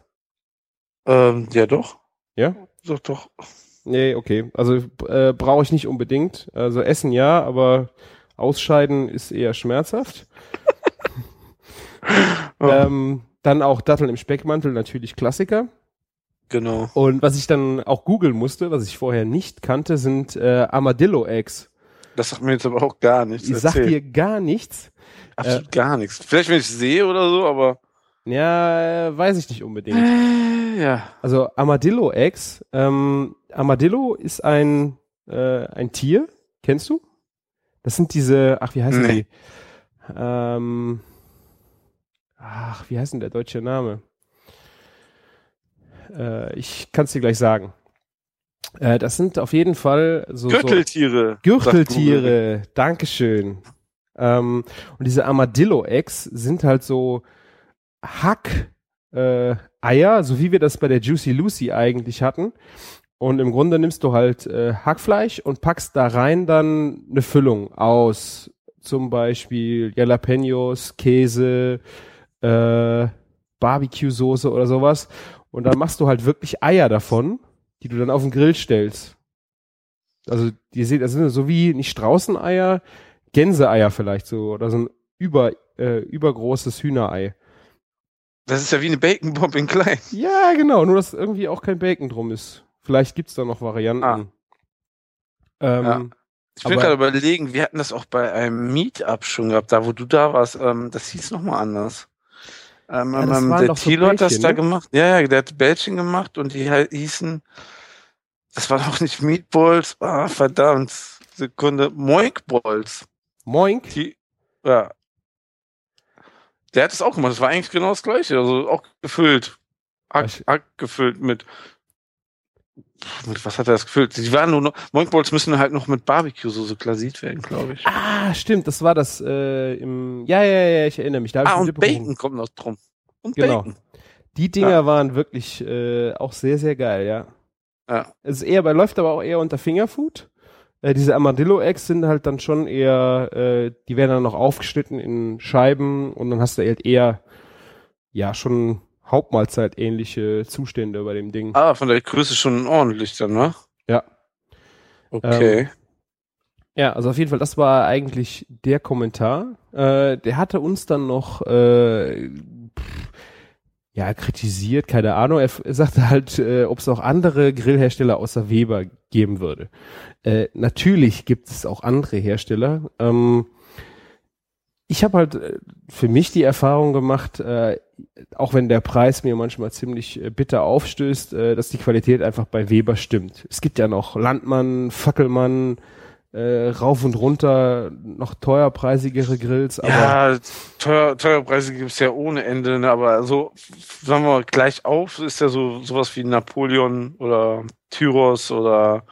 S4: ähm, ja, doch.
S1: Ja?
S4: Doch, doch.
S1: Nee, okay. Also äh, brauche ich nicht unbedingt. Also essen ja, aber ausscheiden ist eher schmerzhaft. Ähm, dann auch Datteln im Speckmantel, natürlich Klassiker.
S4: Genau.
S1: Und was ich dann auch googeln musste, was ich vorher nicht kannte, sind äh, Armadillo-Eggs.
S4: Das sagt mir jetzt aber auch gar nichts.
S1: Ich sag
S4: Erzähl.
S1: dir gar nichts.
S4: absolut gar nichts. Vielleicht, wenn ich sehe oder so, aber.
S1: Ja, äh, weiß ich nicht unbedingt.
S4: Äh, ja.
S1: Also Armadillo-Eggs. Ähm, Armadillo ist ein, äh, ein Tier. Kennst du? Das sind diese, ach, wie heißen
S4: Nee.
S1: die? Ähm, ach, wie heißt denn der deutsche Name? Äh, ich kann es dir gleich sagen. Äh, das sind auf jeden Fall so, so
S4: Gürteltiere. Google.
S1: Gürteltiere. Dankeschön. Ähm, und diese Armadillo-Eggs sind halt so Hack äh, so wie wir das bei der Juicy Lucy eigentlich hatten. Und im Grunde nimmst du halt äh, Hackfleisch und packst da rein dann eine Füllung aus zum Beispiel Jalapenos, Käse, äh, Barbecue-Soße oder sowas. Und dann machst du halt wirklich Eier davon, die du dann auf den Grill stellst. Also die sind, das sind so wie nicht Straußeneier, Gänseeier vielleicht so oder so ein über, äh, übergroßes Hühnerei.
S4: Das ist ja wie eine Bacon Bomb in klein.
S1: Ja, genau, nur dass irgendwie auch kein Bacon drum ist. Vielleicht gibt's da noch Varianten.
S4: Ah.
S1: Ähm,
S4: Ja. Ich bin
S1: Aber-
S4: gerade überlegen, wir hatten das auch bei einem Meetup schon gehabt, da wo du da warst. Ähm, das hieß nochmal anders. Ähm,
S1: Ja,
S4: ähm, der
S1: doch so
S4: Thilo hat das
S1: Bällchen,
S4: da
S1: ne?
S4: gemacht. Ja, ja, der hat Bällchen gemacht und die hießen, das war doch nicht Meatballs, ah, verdammt, Sekunde, Moinkballs.
S1: Moink.
S4: Die, ja. Der hat es auch gemacht, das war eigentlich genau das gleiche, also auch gefüllt.
S1: Ich-
S4: Hack gefüllt mit, mit was hat er das gefüllt? Die waren nur noch, Moinkballs müssen halt noch mit Barbecue-Soße glasiert werden, glaube ich.
S1: Ah, stimmt, das war das äh, im. Ja, ja, ja, ich erinnere mich. Da
S4: Ah, und. Bacon kommt noch drum. Und
S1: Genau.
S4: Bacon.
S1: Die Dinger
S4: Ja.
S1: waren wirklich äh, auch sehr, sehr geil, ja.
S4: Ja.
S1: Es ist eher, bei läuft aber auch eher unter Fingerfood. Äh, diese Armadillo-Eggs sind halt dann schon eher, äh, die werden dann noch aufgeschnitten in Scheiben und dann hast du halt eher, ja, schon Hauptmahlzeit-ähnliche Zustände bei dem Ding.
S4: Ah, von der Größe schon ordentlich dann, ne?
S1: Ja.
S4: Okay.
S1: Ähm, Ja, also auf jeden Fall, das war eigentlich der Kommentar. Äh, der hatte uns dann noch äh, pff, ja kritisiert, keine Ahnung. Er, er sagte halt, äh, ob es auch andere Grillhersteller außer Weber geben würde. Äh, natürlich gibt es auch andere Hersteller. Ähm, ich habe halt äh, für mich die Erfahrung gemacht, äh, auch wenn der Preis mir manchmal ziemlich äh, bitter aufstößt, äh, dass die Qualität einfach bei Weber stimmt. Es gibt ja noch Landmann, Fackelmann, äh, rauf und runter, noch teuerpreisigere Grills, aber
S4: ja, teuer, teuer Preise gibt es ja ohne Ende, ne? aber so, sagen wir mal, gleich auf ist ja so sowas wie Napoleon oder Tyros oder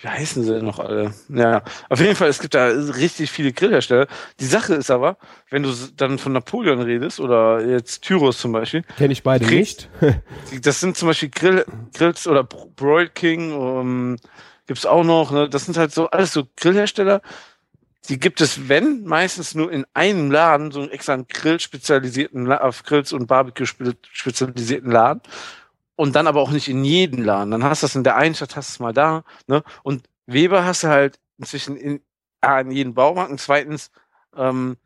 S4: wie heißen sie denn noch alle? Ja, auf jeden Fall, es gibt da richtig viele Grillhersteller. Die Sache ist aber, wenn du dann von Napoleon redest oder jetzt Tyros zum Beispiel,
S1: kenne ich beide
S4: kriegst-
S1: nicht.
S4: Das sind zum Beispiel Grill, Grills oder Bro- Broil King, um, gibt's auch noch. Ne? Das sind halt so alles so Grillhersteller. Die gibt es, wenn, meistens nur in einem Laden, so einen extra Grill spezialisierten, auf Grills und Barbecue spe spezialisierten Laden. Und dann aber auch nicht in jedem Laden. Dann hast du das in der einen Stadt, hast du es mal da. Ne? Und Weber hast du halt inzwischen in, A, in jedem Baumarkt und zweitens ähm,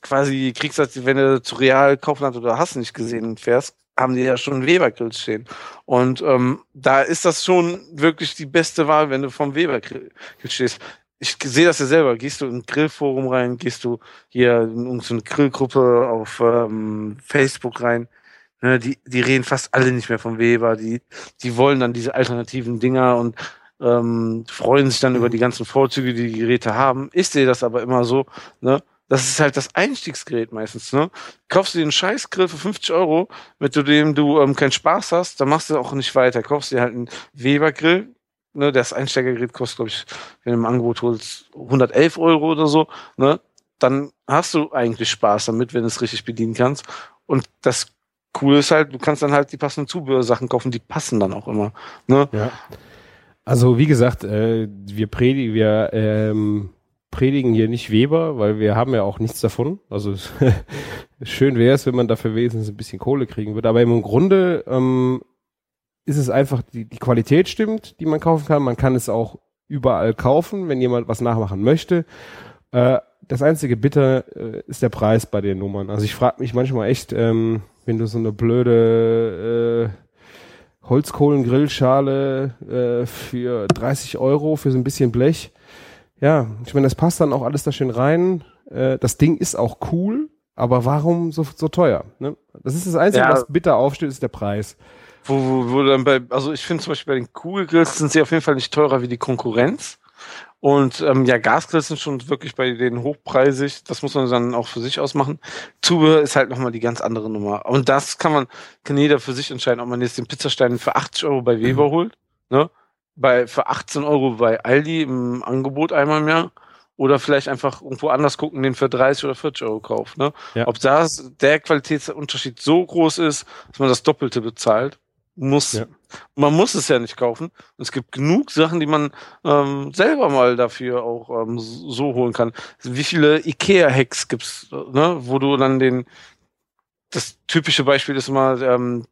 S4: quasi kriegst du, halt, wenn du zu Real, Kaufland oder hast nicht gesehen fährst, haben die ja schon Weber-Grills stehen. Und ähm, da ist das schon wirklich die beste Wahl, wenn du vom Weber-Grill stehst. Ich sehe das ja selber. Gehst du in ein Grillforum rein, gehst du hier in irgendeine Grillgruppe auf ähm, Facebook rein, ne, die, die reden fast alle nicht mehr vom Weber. Die, die wollen dann diese alternativen Dinger und ähm, freuen sich dann über die ganzen Vorzüge, die die Geräte haben. Ich sehe das aber immer so, ne? Das ist halt das Einstiegsgerät meistens, ne? Kaufst du dir einen Scheißgrill für 50 Euro, mit dem du ähm, keinen Spaß hast, dann machst du auch nicht weiter. Kaufst dir halt einen Weber-Grill, ne? Das Einsteigergerät kostet, glaube ich, wenn du im Angebot holst, 111 Euro oder so, ne? Dann hast du eigentlich Spaß damit, wenn du es richtig bedienen kannst. Und das Coole ist halt, du kannst dann halt die passenden Zubehörsachen kaufen, die passen dann auch immer, ne?
S1: Ja. Also wie gesagt, äh, wir predigen, wir ähm, predigen hier nicht Weber, weil wir haben ja auch nichts davon. Also schön wäre es, wenn man dafür wenigstens ein bisschen Kohle kriegen würde. Aber im Grunde ähm, ist es einfach, die, die Qualität stimmt, die man kaufen kann. Man kann es auch überall kaufen, wenn jemand was nachmachen möchte. Äh, das einzige Bitter äh, ist der Preis bei den Nummern. Also ich frage mich manchmal echt, ähm, wenn du so eine blöde äh, Holzkohlengrillschale äh, für 30 Euro für so ein bisschen Blech. Ja, ich meine, das passt dann auch alles da schön rein. Äh, das Ding ist auch cool, aber warum so, so teuer? Ne? Das ist das Einzige,
S4: Ja.
S1: was bitter aufsteht, ist der Preis.
S4: Wo, wo, wo dann bei, also ich finde zum Beispiel bei den Kugelgrills sind sie auf jeden Fall nicht teurer wie die Konkurrenz. Und ähm, ja, Gasgrills sind schon wirklich bei denen hochpreisig. Das muss man dann auch für sich ausmachen. Zubehör ist halt nochmal die ganz andere Nummer. Und das kann man, kann jeder für sich entscheiden, ob man jetzt den Pizzastein für 80 Euro bei Weber holt, ne? Bei, für 18 Euro bei Aldi im Angebot einmal im Jahr. Oder vielleicht einfach irgendwo anders gucken, den für 30 oder 40 Euro kauft, ne?
S1: Ja.
S4: Ob das, der Qualitätsunterschied so groß ist, dass man das Doppelte bezahlt, muss,
S1: Ja.
S4: Man muss es ja nicht kaufen. Und es gibt genug Sachen, die man ähm, selber mal dafür auch ähm, so holen kann. Wie viele Ikea-Hacks gibt's, ne, wo du dann den, das typische Beispiel ist immer, ähm,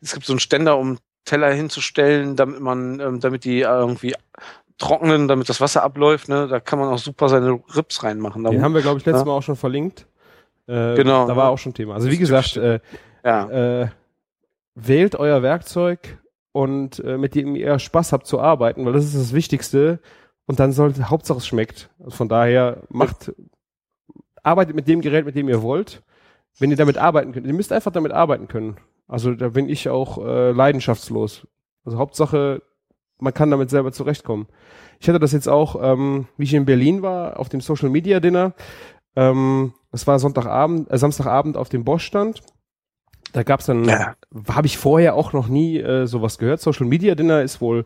S4: es gibt so einen Ständer, um Teller hinzustellen, damit man, ähm, damit die irgendwie trocknen, damit das Wasser abläuft. Ne? Da kann man auch super seine Rips reinmachen.
S1: Den haben wir, glaube ich, letztes ja. Mal auch schon verlinkt. Äh, genau. Da war auch schon Thema. Also wie gesagt, äh, ja. äh, wählt euer Werkzeug und äh, mit dem ihr Spaß habt zu arbeiten, weil das ist das Wichtigste. Und dann sollte Hauptsache es schmeckt. Also von daher macht, arbeitet mit dem Gerät, mit dem ihr wollt. Wenn ihr damit arbeiten könnt, ihr müsst einfach damit arbeiten können. Also da bin ich auch äh, leidenschaftslos. Also Hauptsache, man kann damit selber zurechtkommen. Ich hatte das jetzt auch, ähm, wie ich in Berlin war, auf dem Social Media Dinner. Ähm, das war Sonntagabend, äh, Samstagabend auf dem Bosch-Stand. Da gab's dann, ja. habe ich vorher auch noch nie äh, sowas gehört. Social Media Dinner ist wohl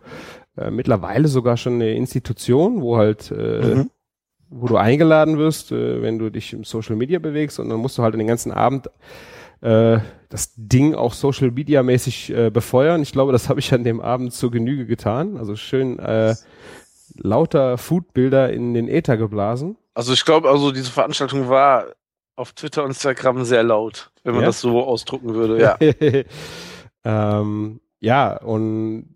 S1: äh, mittlerweile sogar schon eine Institution, wo halt, äh, mhm. wo du eingeladen wirst, äh, wenn du dich im Social Media bewegst und dann musst du halt den ganzen Abend äh, das Ding auch Social Media mäßig äh, befeuern. Ich glaube, das habe ich an dem Abend zur Genüge getan. Also schön äh, lauter Foodbilder in den Äther geblasen.
S4: Also ich glaube, also diese Veranstaltung war auf Twitter und Instagram sehr laut, wenn man ja? das so ausdrucken würde, ja.
S1: ähm, ja, und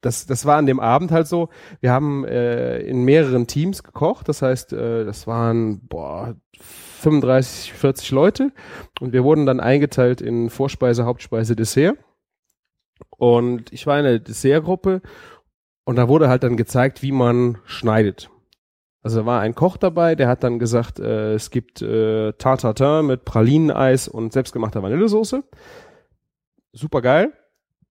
S1: das, das war an dem Abend halt so. Wir haben äh, in mehreren Teams gekocht. Das heißt, äh, das waren boah, 35, 40 Leute. Und wir wurden dann eingeteilt in Vorspeise, Hauptspeise, Dessert. Und ich war in der Dessertgruppe und da wurde halt dann gezeigt, wie man schneidet. Also da war ein Koch dabei, der hat dann gesagt, äh, es gibt äh, Tartatin mit Pralineneis und selbstgemachter Vanillesoße. Super geil.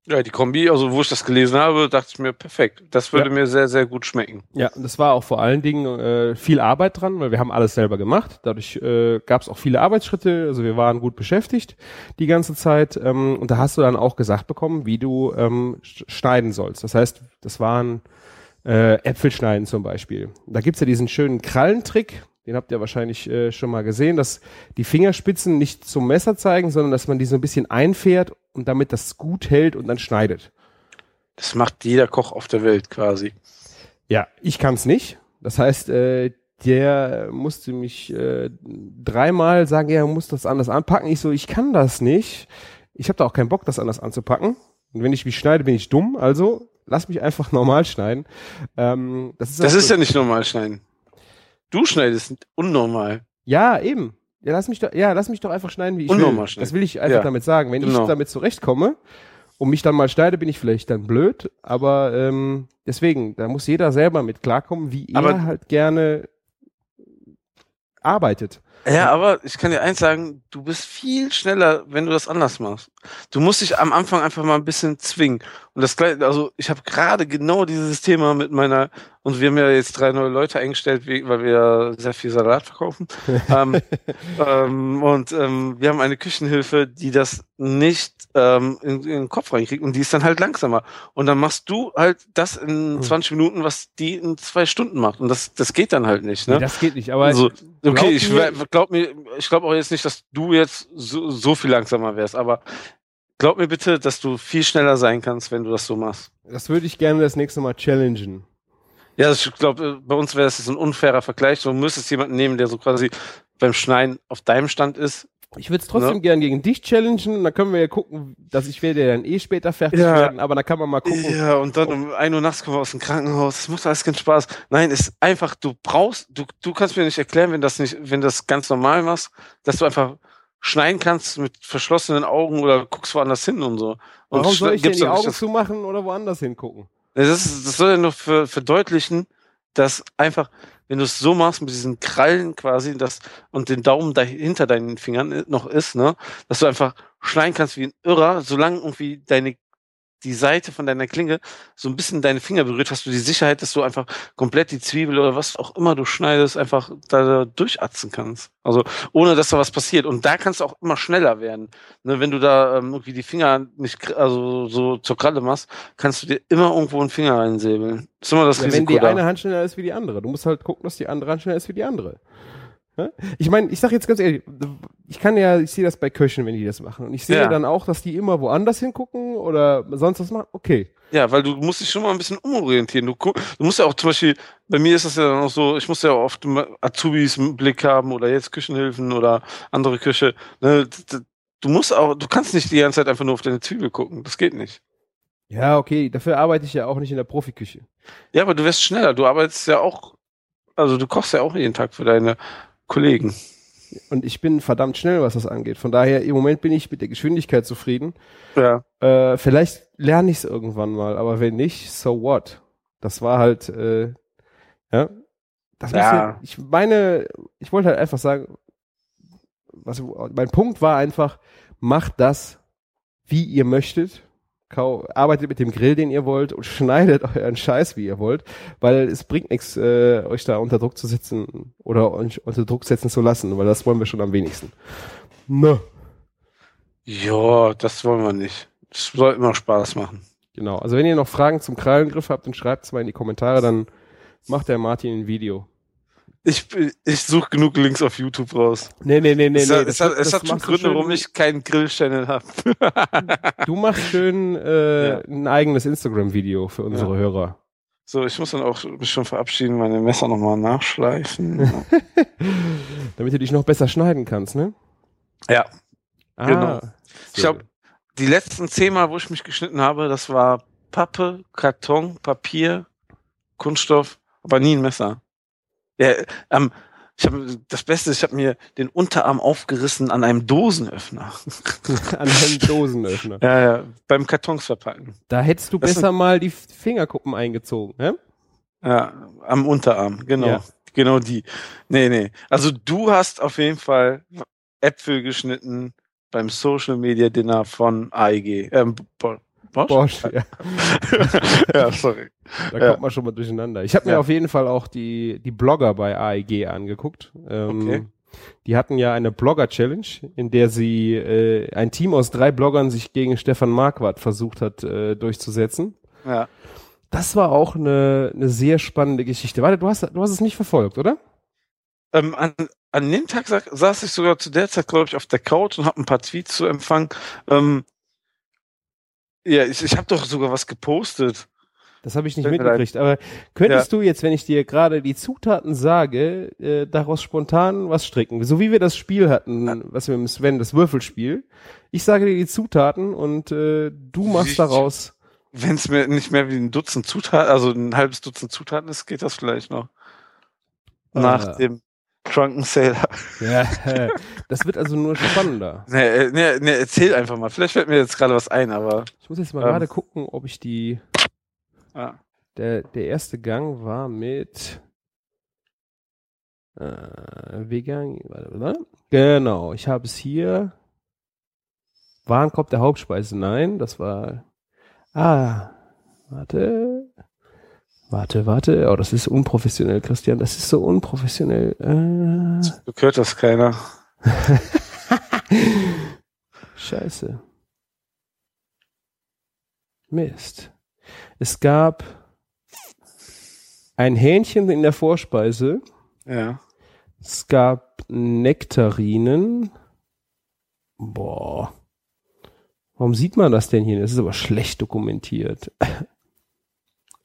S4: Ja, die Kombi, also wo ich das gelesen habe, dachte ich mir, perfekt. Das würde ja. mir sehr, sehr gut schmecken.
S1: Ja, das war auch vor allen Dingen äh, viel Arbeit dran, weil wir haben alles selber gemacht. Dadurch äh, gab es auch viele Arbeitsschritte, also wir waren gut beschäftigt die ganze Zeit. Ähm, und da hast du dann auch gesagt bekommen, wie du ähm, schneiden sollst. Das heißt, das waren äh, Äpfel schneiden zum Beispiel. Da gibt's ja diesen schönen Krallentrick, den habt ihr wahrscheinlich äh, schon mal gesehen, dass die Fingerspitzen nicht zum Messer zeigen, sondern dass man die so ein bisschen einfährt und damit das gut hält und dann schneidet.
S4: Das macht jeder Koch auf der Welt quasi.
S1: Ja, ich kann's nicht. Das heißt, äh, der musste mich äh, dreimal sagen, er muss das anders anpacken. Ich so, ich kann das nicht. Ich habe da auch keinen Bock, das anders anzupacken. Und wenn ich mich schneide, bin ich dumm. Also lass mich einfach normal schneiden. Ähm,
S4: das ist, das ist so, ja nicht normal schneiden. Du schneidest unnormal.
S1: Ja, eben. Ja, lass mich doch, ja, lass mich doch einfach schneiden, wie ich unnormal will. Schneiden. Das will ich einfach ja. damit sagen. Wenn genau. ich damit zurechtkomme und mich dann mal schneide, bin ich vielleicht dann blöd. Aber ähm, deswegen, da muss jeder selber mit klarkommen, wie aber er halt gerne arbeitet.
S4: Ja, aber ich kann dir eins sagen, du bist viel schneller, wenn du das anders machst. Du musst dich am Anfang einfach mal ein bisschen zwingen. Und das gleiche, also ich habe gerade genau dieses Thema mit meiner, und wir haben ja jetzt drei neue Leute eingestellt, weil wir sehr viel Salat verkaufen. ähm, ähm, und ähm, wir haben eine Küchenhilfe, die das nicht ähm, in, in, den Kopf reinkriegt und die ist dann halt langsamer. Und dann machst du halt das in 20 hm. Minuten, was die in zwei Stunden macht. Und das, das geht dann halt nicht. Ne? Nee,
S1: das geht nicht, aber.
S4: Also, okay, ich glaube mir, ich glaube auch jetzt nicht, dass du jetzt so, so viel langsamer wärst, aber glaub mir bitte, dass du viel schneller sein kannst, wenn du das so machst.
S1: Das würde ich gerne das nächste Mal challengen.
S4: Ja, ich glaube, bei uns wäre das ein unfairer Vergleich. Du müsstest jemanden nehmen, der so quasi beim Schneiden auf deinem Stand ist
S1: ich würde es trotzdem ne? gern gegen dich challengen. Dann können wir ja gucken, dass ich werde ja dann eh später fertig ja. werden, aber da kann man mal gucken.
S4: Ja, und dann um 1 Uhr nachts kommen wir aus dem Krankenhaus. Das macht alles keinen Spaß. Nein, ist einfach, du brauchst, du, du kannst mir nicht erklären, wenn das nicht, wenn das ganz normal machst, dass du einfach schneiden kannst mit verschlossenen Augen oder guckst woanders hin und so. Und
S1: Warum soll ich denn die Augen zumachen oder woanders hingucken?
S4: Das, ist, das soll ja nur verdeutlichen, dass einfach, wenn du es so machst mit diesen Krallen quasi das, und den Daumen dahinter deinen Fingern noch ist, ne, dass du einfach schneiden kannst wie ein Irrer, solange irgendwie deine die Seite von deiner Klinge so ein bisschen deine Finger berührt, hast du die Sicherheit, dass du einfach komplett die Zwiebel oder was auch immer du schneidest, einfach da durchatzen kannst. Also ohne, dass da was passiert. Und da kannst du auch immer schneller werden. Ne, wenn du da ähm, irgendwie die Finger nicht also so zur Kralle machst, kannst du dir immer irgendwo einen Finger reinsäbeln.
S1: Das ist immer das ja, Risiko Wenn die da. eine Hand schneller ist wie die andere. Du musst halt gucken, dass die andere Hand schneller ist wie die andere. Ich meine, ich sag jetzt ganz ehrlich, ich kann ja, ich sehe das bei Köchen, wenn die das machen. Und ich sehe ja. dann auch, dass die immer woanders hingucken oder sonst was machen. Okay.
S4: Ja, weil du musst dich schon mal ein bisschen umorientieren. Du, du musst ja auch zum Beispiel, bei mir ist das ja dann auch so, ich muss ja oft Azubis im Blick haben oder jetzt Küchenhilfen oder andere Küche. Ne? Du musst auch, du kannst nicht die ganze Zeit einfach nur auf deine Zwiebel gucken. Das geht nicht.
S1: Ja, okay, dafür arbeite ich ja auch nicht in der Profiküche.
S4: Ja, aber du wirst schneller. Du arbeitest ja auch, also du kochst ja auch jeden Tag für deine Kollegen.
S1: Und ich bin verdammt schnell, was das angeht. Von daher, im Moment bin ich mit der Geschwindigkeit zufrieden.
S4: Ja.
S1: Äh, vielleicht lerne ich es irgendwann mal, aber wenn nicht, so what? Das war halt, äh, ja. Das
S4: Ja.
S1: ja. Ich meine, ich wollte halt einfach sagen, was, mein Punkt war einfach, macht das, wie ihr möchtet. Kau arbeitet mit dem Grill, den ihr wollt und schneidet euren Scheiß, wie ihr wollt, weil es bringt nichts, äh, euch da unter Druck zu setzen oder euch unter Druck setzen zu lassen, weil das wollen wir schon am wenigsten. Ne.
S4: Ja, das wollen wir nicht. Das soll immer Spaß machen.
S1: Genau. Also wenn ihr noch Fragen zum Krallengriff habt, dann schreibt es mal in die Kommentare, dann macht der Martin ein Video.
S4: Ich, ich suche genug Links auf YouTube raus.
S1: Nee, nee, nee, nee,
S4: es
S1: nee.
S4: hat, es hat, es hat schon Gründe,
S1: schön-
S4: warum ich keinen Grill-Channel habe.
S1: Du machst schön äh,
S4: Ja.
S1: ein eigenes Instagram-Video für unsere
S4: Ja.
S1: Hörer.
S4: So, ich muss dann auch mich schon verabschieden, meine Messer nochmal nachschleifen.
S1: Damit du dich noch besser schneiden kannst, ne?
S4: ja,
S1: Ah,
S4: Genau. ich glaube, die letzten zehnmal, wo ich mich geschnitten habe, das war Pappe, Karton, Papier, Kunststoff, aber nie ein Messer. Ja, ähm, ich habe das Beste, ich habe mir den Unterarm aufgerissen an einem Dosenöffner.
S1: An einem Dosenöffner.
S4: Ja, ja, beim Kartons verpacken.
S1: Da hättest du
S4: Das
S1: besser mal die Fingerkuppen eingezogen, ne?
S4: Ja, am Unterarm, genau.
S1: Ja.
S4: Genau die. Nee, nee. Also du hast auf jeden Fall Äpfel geschnitten beim Social Media Dinner von AEG. Ähm, Bosch?
S1: Bosch, ja.
S4: ja, sorry.
S1: Da
S4: Ja.
S1: kommt man schon mal durcheinander. Ich habe mir
S4: Ja.
S1: auf jeden Fall auch die, die Blogger bei AEG angeguckt. Ähm,
S4: Okay.
S1: Die hatten ja eine Blogger-Challenge, in der sie äh, ein Team aus drei Bloggern sich gegen Stefan Marquardt versucht hat äh, durchzusetzen.
S4: Ja.
S1: Das war auch eine, eine sehr spannende Geschichte. Warte, du hast, du hast es nicht verfolgt, oder?
S4: Ähm, an, an dem Tag sa saß ich sogar zu der Zeit, glaube ich, auf der Couch und habe ein paar Tweets zu empfangen. Ähm, ja, ich, ich habe doch sogar was gepostet.
S1: Das habe ich nicht mitgekriegt. Aber könntest du jetzt, wenn ich dir gerade die Zutaten sage, äh, daraus spontan was stricken? So wie wir das Spiel hatten, was wir mit Sven, das Würfelspiel. Ich sage dir die Zutaten und äh, du machst
S4: Ich-
S1: daraus.
S4: Wenn es mir nicht mehr wie ein Dutzend Zutaten, also ein halbes Dutzend Zutaten ist, geht das vielleicht noch. Nach
S1: Ah.
S4: dem Drunken Sailor.
S1: Ja, das wird also nur spannender.
S4: Nee, äh, nee, nee, erzähl einfach mal. Vielleicht fällt mir jetzt gerade was ein, aber
S1: Ich muss jetzt mal
S4: Ähm.
S1: gerade gucken, ob ich die.
S4: ja.
S1: Der, der erste Gang war mit äh, Vegan. Warte, warte. Genau, ich habe es hier. Warenkorb der Hauptspeise. Nein, das war. Ah, warte. Warte, warte. Oh, das ist unprofessionell, Christian. Das ist so unprofessionell. Äh,
S4: du hört das keiner.
S1: Scheiße. Mist. Es gab ein Hähnchen in der Vorspeise.
S4: Ja.
S1: Es gab Nektarinen. Boah. Warum sieht man das denn hier? Das ist aber schlecht dokumentiert.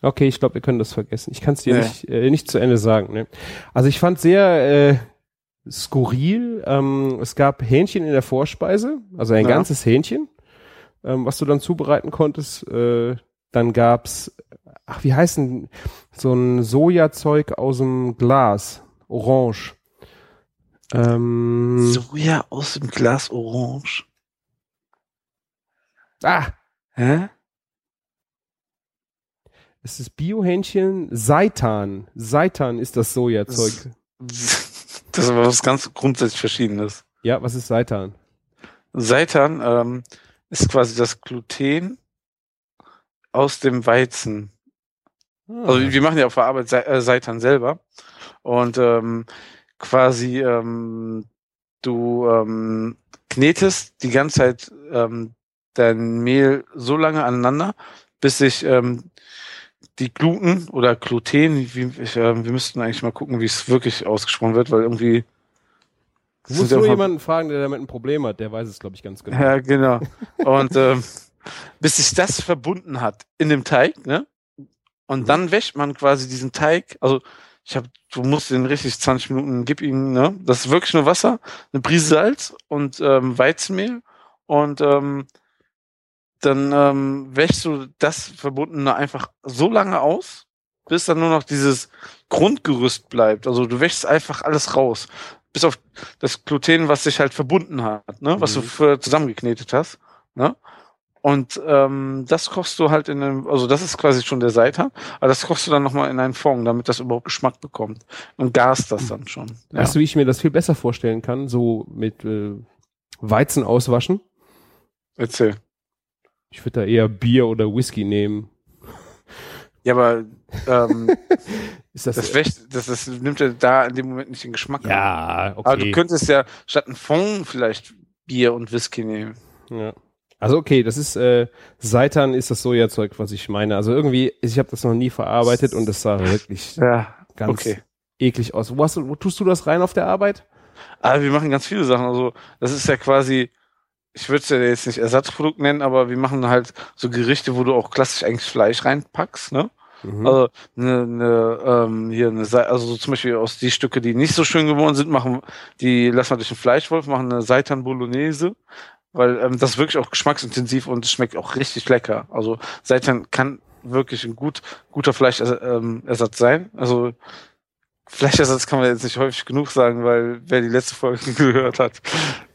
S1: Okay, ich glaube, wir können das vergessen. Ich kann es dir
S4: Nee.
S1: nicht, äh, nicht zu Ende sagen. Ne? Also ich fand sehr äh, skurril. Ähm, es gab Hähnchen in der Vorspeise, also ein
S4: Ja.
S1: ganzes Hähnchen, ähm, was du dann zubereiten konntest. Äh, dann gab's, ach, wie heißen so ein Sojazeug aus dem Glas, orange. Ähm,
S4: Soja aus dem Glas Orange.
S1: Ah,
S4: Hä?
S1: Es ist Biohähnchen Seitan. Seitan ist das Sojazeug.
S4: Das ist aber was ganz grundsätzlich Verschiedenes.
S1: Ja, was ist Seitan?
S4: Seitan ähm, ist quasi das Gluten aus dem Weizen.
S1: Ah.
S4: Also wir machen ja auf der Arbeit Se äh, Seitan selber. Und ähm, quasi ähm, du ähm, knetest die ganze Zeit ähm, dein Mehl so lange aneinander, bis sich ähm, die Gluten oder Gluten, wie, ich, äh, wir müssten eigentlich mal gucken, wie es wirklich ausgesprochen wird, weil irgendwie
S1: du musst nur jemanden fragen, der damit ein Problem hat. Der weiß es, glaube ich, ganz genau.
S4: Ja, genau. Und ähm, bis sich das verbunden hat in dem Teig, ne? Und dann wäscht man quasi diesen Teig. Also ich habe, du musst den richtig 20 Minuten, gib ihm, ne? Das ist wirklich nur Wasser, eine Prise Salz und ähm, Weizenmehl und ähm, dann ähm, wäschst du das Verbundene einfach so lange aus, bis dann nur noch dieses Grundgerüst bleibt. Also du wäschst einfach alles raus. Bis auf das Gluten, was sich halt verbunden hat, ne? was
S1: Mhm.
S4: du für zusammengeknetet hast. Ne? Und ähm, das kochst du halt in einem, also das ist quasi schon der Seitan, aber das kochst du dann nochmal in einen Fond, damit das überhaupt Geschmack bekommt. Und garst das dann schon. Ja.
S1: Weißt du, wie ich mir das viel besser vorstellen kann? So mit äh, Weizen auswaschen.
S4: Erzähl.
S1: Ich würde da eher Bier oder Whisky nehmen.
S4: Ja, aber ähm,
S1: Ist das,
S4: das, wäscht, das, das nimmt ja da in dem Moment nicht den Geschmack. an.
S1: ja, okay.
S4: Aber du könntest ja statt ein Fond vielleicht Bier und Whisky nehmen.
S1: Ja. Also okay, das ist äh, Seitan ist das Sojazeug, was ich meine. Also irgendwie, ich habe das noch nie verarbeitet und es sah wirklich
S4: Ja,
S1: ganz
S4: okay.
S1: eklig aus. Wo, hast du, wo tust du das rein auf der Arbeit?
S4: Aber wir machen ganz viele Sachen. Also das ist ja quasi, ich würde es ja jetzt nicht Ersatzprodukt nennen, aber wir machen halt so Gerichte, wo du auch klassisch eigentlich Fleisch reinpackst, ne?
S1: Mhm.
S4: Also eine, eine ähm, hier eine Sei- also so zum Beispiel aus die Stücke, die nicht so schön geworden sind, machen die lassen wir durch den Fleischwolf, machen eine Seitan Bolognese, weil ähm, das ist wirklich auch geschmacksintensiv und es schmeckt auch richtig lecker. Also Seitan kann wirklich ein gut guter Fleischersatz ähm, sein. Also Fleischersatz kann man jetzt nicht häufig genug sagen, weil wer die letzte Folge gehört hat,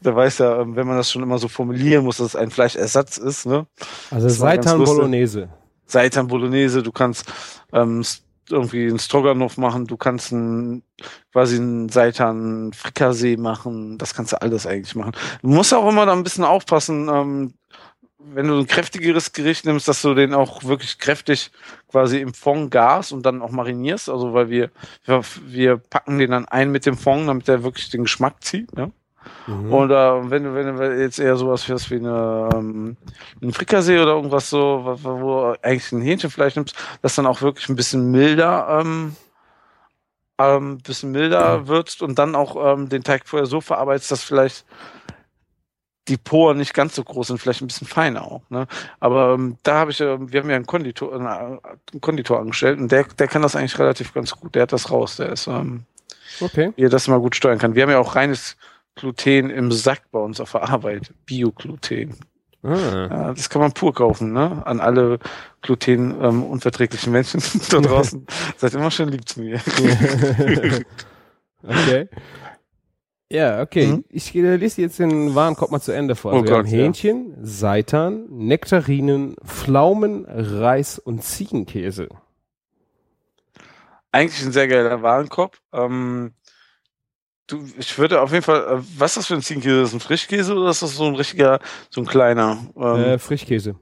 S4: der weiß ja, ähm, wenn man das schon immer so formulieren muss, dass es ein Fleischersatz ist, ne?
S1: also Seitan. Bolognese.
S4: Seitan Bolognese, du kannst ähm, irgendwie einen Stroganoff machen, du kannst ein, quasi einen Seitan Frikassee machen, das kannst du alles eigentlich machen. Du musst auch immer da ein bisschen aufpassen, ähm, wenn du ein kräftigeres Gericht nimmst, dass du den auch wirklich kräftig quasi im Fond gas und dann auch marinierst, also weil wir, wir, wir packen den dann ein mit dem Fond, damit der wirklich den Geschmack zieht, ne?
S1: Mhm.
S4: Oder wenn du, wenn du jetzt eher sowas hast wie eine, ähm, ein Frikassee oder irgendwas so, wo, wo wo eigentlich ein Hähnchenfleisch nimmst, das dann auch wirklich ein bisschen milder, ähm, ähm, bisschen milder würzt und dann auch ähm, den Teig vorher so verarbeitest, dass vielleicht die Poren nicht ganz so groß sind, vielleicht ein bisschen feiner auch. Ne? Aber ähm, da habe ich, ähm, wir haben ja einen Konditor, äh, einen Konditor angestellt und der, der kann das eigentlich relativ ganz gut. Der hat das raus. Der ist, ähm,
S1: Okay.
S4: wie er das mal gut steuern kann. Wir haben ja auch reines Gluten im Sack bei uns auf der Arbeit. Bio-Gluten.
S1: Ah.
S4: Ja, das kann man pur kaufen, ne? An alle Gluten ähm, unverträglichen Menschen da draußen. Seid immer schön lieb zu mir.
S1: okay. Ja, okay.
S4: Mhm.
S1: Ich lese jetzt den Warenkorb mal zu Ende vor. Also
S4: Oh
S1: wir haben
S4: Gott, ja.
S1: Hähnchen, Seitan, Nektarinen, Pflaumen, Reis und Ziegenkäse.
S4: Eigentlich ein sehr geiler Warenkorb. Ähm, du, ich würde auf jeden Fall, äh, was ist das für ein Ziegenkäse? Ist das ein Frischkäse oder ist das so ein richtiger, so ein kleiner? Ähm,
S1: Äh, Frischkäse.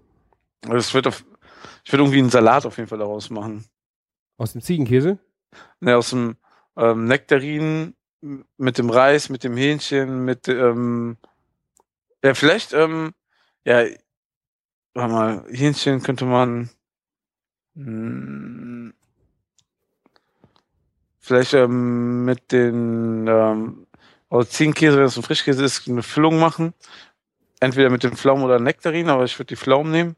S4: das wird auf, ich würde irgendwie einen Salat auf jeden Fall daraus machen.
S1: Aus dem Ziegenkäse?
S4: Ne, aus dem ähm, Nektarin m- mit dem Reis, mit dem Hähnchen, mit ähm, ja vielleicht ähm, ja warte mal Hähnchen könnte man mh, vielleicht ähm, mit den ähm, aus Ziegenkäse, wenn es ein Frischkäse ist, eine Füllung machen. Entweder mit dem Pflaumen oder Nektarin, aber ich würde die Pflaumen nehmen.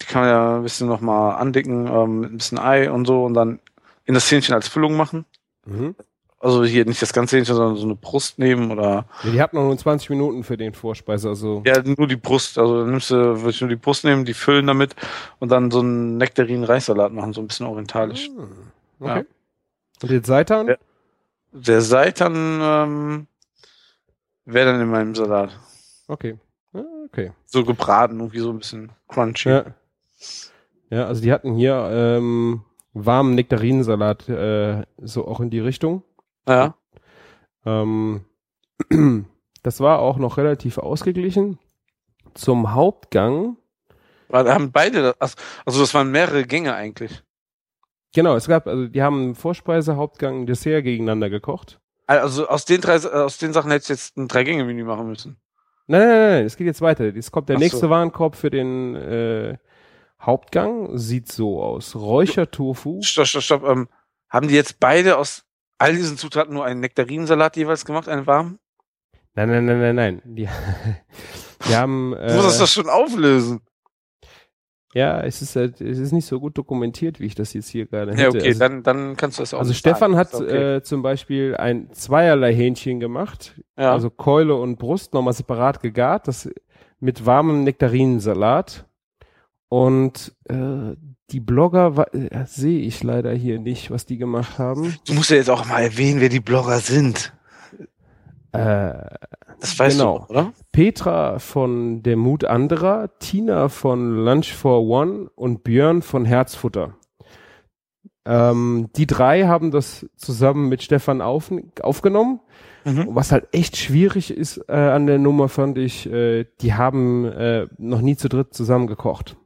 S4: Die kann man ja ein bisschen nochmal andicken, ähm, mit ein bisschen Ei und so und dann in das Hähnchen als Füllung machen.
S1: Mhm.
S4: Also hier nicht das ganze Hähnchen, sondern so eine Brust nehmen oder
S1: Ja, die hatten noch nur 20 Minuten für den Vorspeise, also.
S4: ja, nur die Brust. Also dann nimmst du, würde ich nur die Brust nehmen, die füllen damit und dann so einen Nektarin-Reissalat machen, so ein bisschen orientalisch.
S1: Hm. Okay. Und den Seitan?
S4: Ja. Der Seitan ähm, wäre dann in meinem Salat.
S1: Okay. Ah, Okay.
S4: So gebraten, irgendwie so ein bisschen crunchy.
S1: Ja. Ja, also die hatten hier ähm, warmen Nektarinensalat, äh, so auch in die Richtung.
S4: Ja.
S1: Ähm, das war auch noch relativ ausgeglichen. Zum Hauptgang,
S4: Weil da haben beide, also das waren mehrere Gänge eigentlich.
S1: genau, es gab, also die haben Vorspeise, Hauptgang, Dessert gegeneinander gekocht.
S4: Also aus den drei, aus den Sachen hätte ich jetzt ein Drei-Gänge-Menü machen müssen.
S1: Nein, nein, nein, nein, es geht jetzt weiter. Es kommt der
S4: Ach so.
S1: nächste Warenkorb für den äh, Hauptgang, sieht so aus. Räuchertofu.
S4: Stopp, stopp, stopp. Ähm, haben die jetzt beide aus all diesen Zutaten nur einen Nektarinsalat jeweils gemacht, einen warmen?
S1: Nein, nein, nein, nein, nein. Die, die haben.
S4: Du musst das
S1: Äh,
S4: doch schon auflösen.
S1: ja, es ist, halt, es ist nicht so gut dokumentiert, wie ich das jetzt hier gerade
S4: Ja,
S1: hätte.
S4: okay,
S1: also,
S4: dann, dann kannst du das auch
S1: also Stefan
S4: sagen.
S1: hat
S4: okay.
S1: äh, zum Beispiel ein zweierlei Hähnchen gemacht.
S4: ja.
S1: Also Keule und Brust nochmal separat gegart. Das mit warmem Nektarinensalat. Und äh, die Blogger äh, sehe ich leider hier nicht, was die gemacht haben.
S4: Du musst ja jetzt auch mal erwähnen, wer die Blogger sind.
S1: Äh,
S4: Das weißt
S1: Genau.
S4: du, oder?
S1: Petra von Der Mut anderer, Tina von Lunch for One und Björn von Herzfutter. Ähm, die drei haben das zusammen mit Stefan auf, aufgenommen.
S4: Mhm.
S1: Was halt echt schwierig ist äh, an der Nummer, fand ich, äh, die haben äh, noch nie zu dritt zusammen gekocht.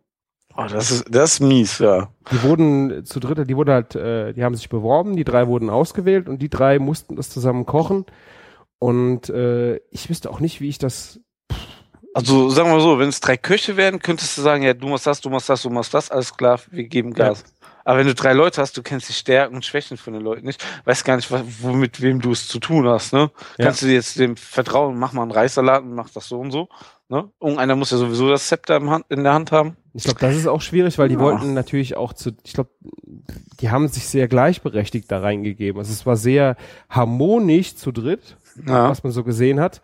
S4: Oh, das ist, das ist mies, ja.
S1: Die wurden zu dritt, die wurden halt, äh, die haben sich beworben, die drei wurden ausgewählt und die drei mussten das zusammen kochen. Und äh, ich wüsste auch nicht, wie ich das.
S4: Also sagen wir mal so, wenn es drei Köche wären, könntest du sagen, ja, du machst das, du machst das, du machst das, alles klar, wir geben Gas. Aber wenn du drei Leute hast, du kennst die Stärken und Schwächen von den Leuten nicht, weißt gar nicht, was, wo, mit wem du es zu tun hast, ne?
S1: Ja.
S4: Kannst du dir jetzt dem vertrauen, mach mal einen Reissalat und mach das so und so, ne? Irgendeiner muss ja sowieso das Zepter in der Hand haben.
S1: Ich glaube, das ist auch schwierig, weil die
S4: Ja.
S1: wollten natürlich auch zu, ich glaube, die haben sich sehr gleichberechtigt da reingegeben. Also es war sehr harmonisch zu dritt,
S4: Ja.
S1: was man so gesehen hat.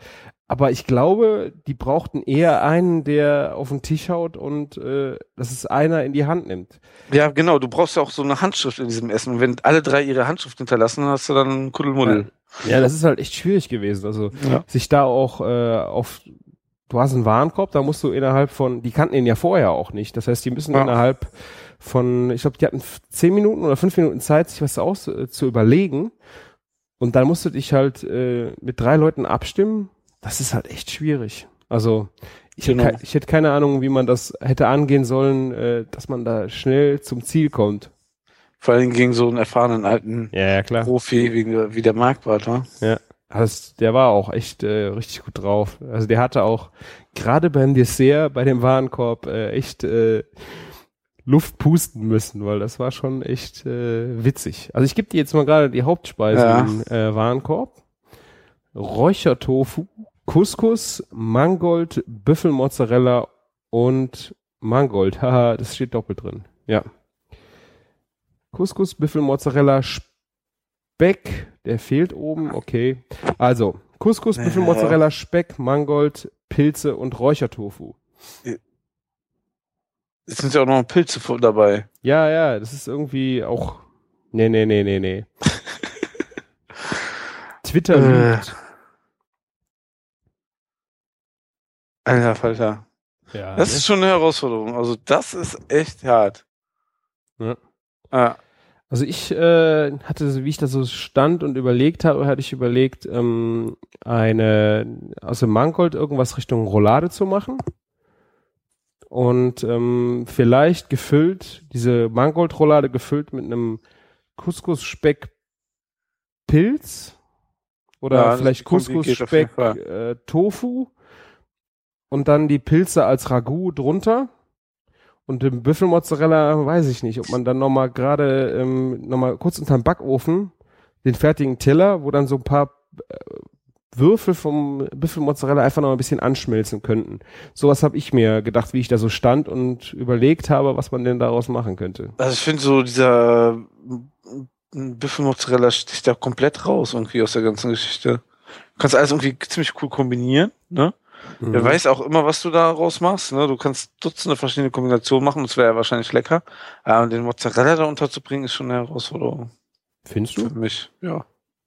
S1: Aber ich glaube, die brauchten eher einen, der auf den Tisch haut und äh, dass es einer in die Hand nimmt.
S4: Ja, genau, du brauchst ja auch so eine Handschrift in diesem Essen. Und wenn alle drei ihre Handschrift hinterlassen, hast du dann Kuddelmuddel.
S1: Ja, das ist halt echt schwierig gewesen. Also
S4: Ja.
S1: sich da auch äh, auf, du hast einen Warenkorb, da musst du innerhalb von, die kannten ihn ja vorher auch nicht. Das heißt, die müssen
S4: Ja.
S1: innerhalb von, ich glaube, die hatten zehn Minuten oder fünf Minuten Zeit, sich was aus äh, zu überlegen. Und dann musst du dich halt äh, mit drei Leuten abstimmen. Das ist halt echt schwierig. Also ich,
S4: Genau.
S1: hätte, ich hätte keine Ahnung, wie man das hätte angehen sollen, äh, dass man da schnell zum Ziel kommt.
S4: Vor allem gegen so einen erfahrenen alten
S1: Ja, ja, klar.
S4: Profi wie, der- wie der Marquardt, wa?
S1: Also der war auch echt äh, richtig gut drauf. Also der hatte auch gerade beim Dessert, bei dem Warenkorb äh, echt äh, Luft pusten müssen, weil das war schon echt äh, witzig. Also ich gebe dir jetzt mal gerade die Hauptspeisen
S4: Ja.
S1: im äh, Warenkorb. Räuchertofu, Couscous, Mangold, Büffelmozzarella und Mangold. Haha, das steht doppelt drin. Ja. Couscous, Büffelmozzarella, Speck, der fehlt oben, okay. Also, Couscous,
S4: Ja.
S1: Büffelmozzarella, Speck, Mangold, Pilze und Räuchertofu.
S4: Jetzt sind ja auch noch Pilze dabei.
S1: Ja, ja, das ist irgendwie auch. Nee, nee, nee, nee, nee. Twitter
S4: Äh.
S1: lügt.
S4: Alter Falter.
S1: Ja,
S4: Das
S1: ne?
S4: ist schon eine Herausforderung. Also das ist echt hart.
S1: Ja.
S4: Ja.
S1: Also ich äh, hatte, wie ich da so stand und überlegt habe, hatte ich überlegt, ähm, eine aus dem Mangold irgendwas Richtung Roulade zu machen. Und ähm, vielleicht gefüllt, diese Mangold-Roulade gefüllt mit einem Couscous-Speck-Pilz oder
S4: Ja,
S1: vielleicht Couscous-Speck-Tofu und dann die Pilze als Ragout drunter. Und den Büffelmozzarella weiß ich nicht, ob man dann nochmal gerade ähm, nochmal kurz unterm Backofen den fertigen Teller, wo dann so ein paar äh, Würfel vom Büffelmozzarella einfach noch ein bisschen anschmelzen könnten. Sowas habe ich mir gedacht, wie ich da so stand und überlegt habe, was man denn daraus machen könnte.
S4: Also ich finde so dieser Büffelmozzarella sticht da komplett raus irgendwie aus der ganzen Geschichte. Du kannst alles irgendwie ziemlich cool kombinieren, ne?
S1: Mhm.
S4: Wer weiß auch immer, was du daraus machst, ne? Du kannst Dutzende verschiedene Kombinationen machen, das wäre ja wahrscheinlich lecker. Aber den Mozzarella da unterzubringen, ist schon eine Herausforderung
S1: Findest
S4: für
S1: du?
S4: mich, ja.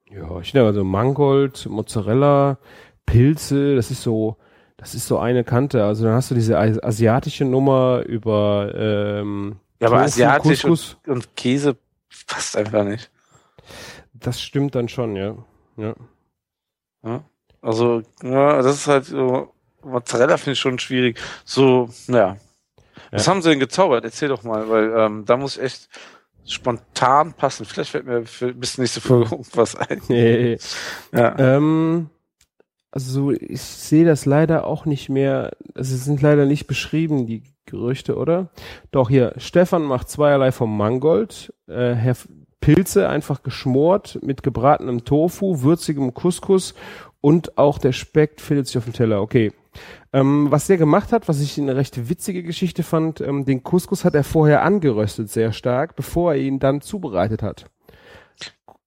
S1: Ja, ich nehme also Mangold, Mozzarella, Pilze, das ist so, das ist so eine Kante. Also dann hast du diese asi- asiatische Nummer über ähm,
S4: Ja, aber
S1: Tofu,
S4: asiatisch
S1: Couscous.
S4: Und Käse passt einfach nicht.
S1: Das stimmt dann schon, ja. Ja.
S4: Also, ja, das ist halt so, Mozzarella finde ich schon schwierig. So, ja. Was
S1: Ja.
S4: haben sie denn gezaubert? Erzähl doch mal, weil ähm, da muss ich echt spontan passen. Vielleicht fällt mir für bis nächste Folge irgendwas ein.
S1: Nee.
S4: Ja.
S1: Ähm, also ich sehe das leider auch nicht mehr. Also es sind leider nicht beschrieben, die Gerüchte, oder? Doch hier, Stefan macht zweierlei vom Mangold. Äh, Herr Pilze einfach geschmort mit gebratenem Tofu, würzigem Couscous und auch der Speck findet sich auf dem Teller. Okay. Ähm, was der gemacht hat, was ich eine recht witzige Geschichte fand, ähm, den Couscous hat er vorher angeröstet sehr stark, bevor er ihn dann zubereitet hat.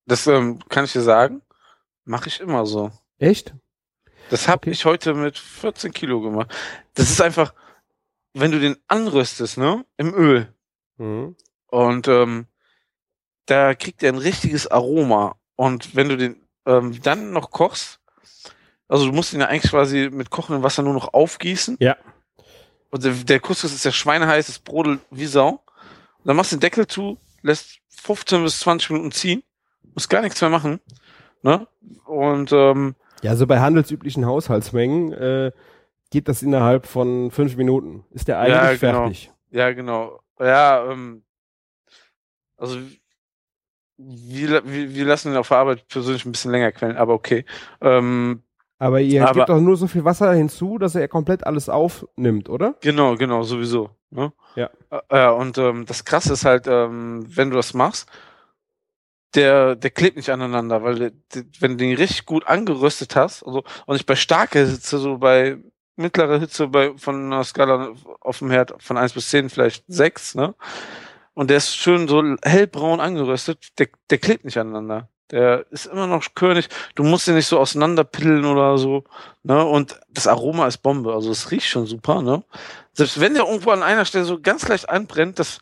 S4: Das ähm, kann ich dir sagen. Mache ich immer so.
S1: Echt?
S4: Das habe
S1: Okay.
S4: ich heute mit 14 Kilo gemacht. Das ist einfach, wenn du den anröstest, ne, im Öl
S1: Mhm.
S4: und ähm, da kriegt er ein richtiges Aroma. Und wenn du den ähm, dann noch kochst, also du musst ihn ja eigentlich quasi mit kochendem Wasser nur noch aufgießen.
S1: Ja.
S4: Und der, der Couscous ist ja schweineheiß, es brodelt wie Sau. Und dann machst du den Deckel zu, lässt 15 bis 20 Minuten ziehen, musst gar nichts mehr machen. Ne? Und ähm,
S1: Ja, also bei handelsüblichen Haushaltsmengen äh, geht das innerhalb von fünf Minuten. Ist der
S4: Ja,
S1: eigentlich
S4: genau.
S1: fertig?
S4: Ja, genau. Ja, ähm, also wir, wir, wir lassen ihn auf der Arbeit persönlich ein bisschen länger quellen, aber okay. Ähm,
S1: Aber ihr
S4: Aber-
S1: gebt doch nur so viel Wasser hinzu, dass er komplett alles aufnimmt, oder?
S4: genau, genau, sowieso. Ne?
S1: Ja.
S4: Äh, und ähm, das Krasse ist halt, ähm, wenn du das machst, der, der klebt nicht aneinander, weil der, der, wenn du den richtig gut angeröstet hast, also und nicht bei starker Hitze, so bei mittlerer Hitze bei von einer Skala auf dem Herd von 1 bis 10 vielleicht 6, ne? Und der ist schön so hellbraun angeröstet, der, der klebt nicht aneinander. Der ist immer noch körnig. Du musst ihn nicht so auseinanderpillen oder so, ne? Und das Aroma ist Bombe, also es riecht schon super, ne? Selbst wenn der irgendwo an einer Stelle so ganz leicht anbrennt, das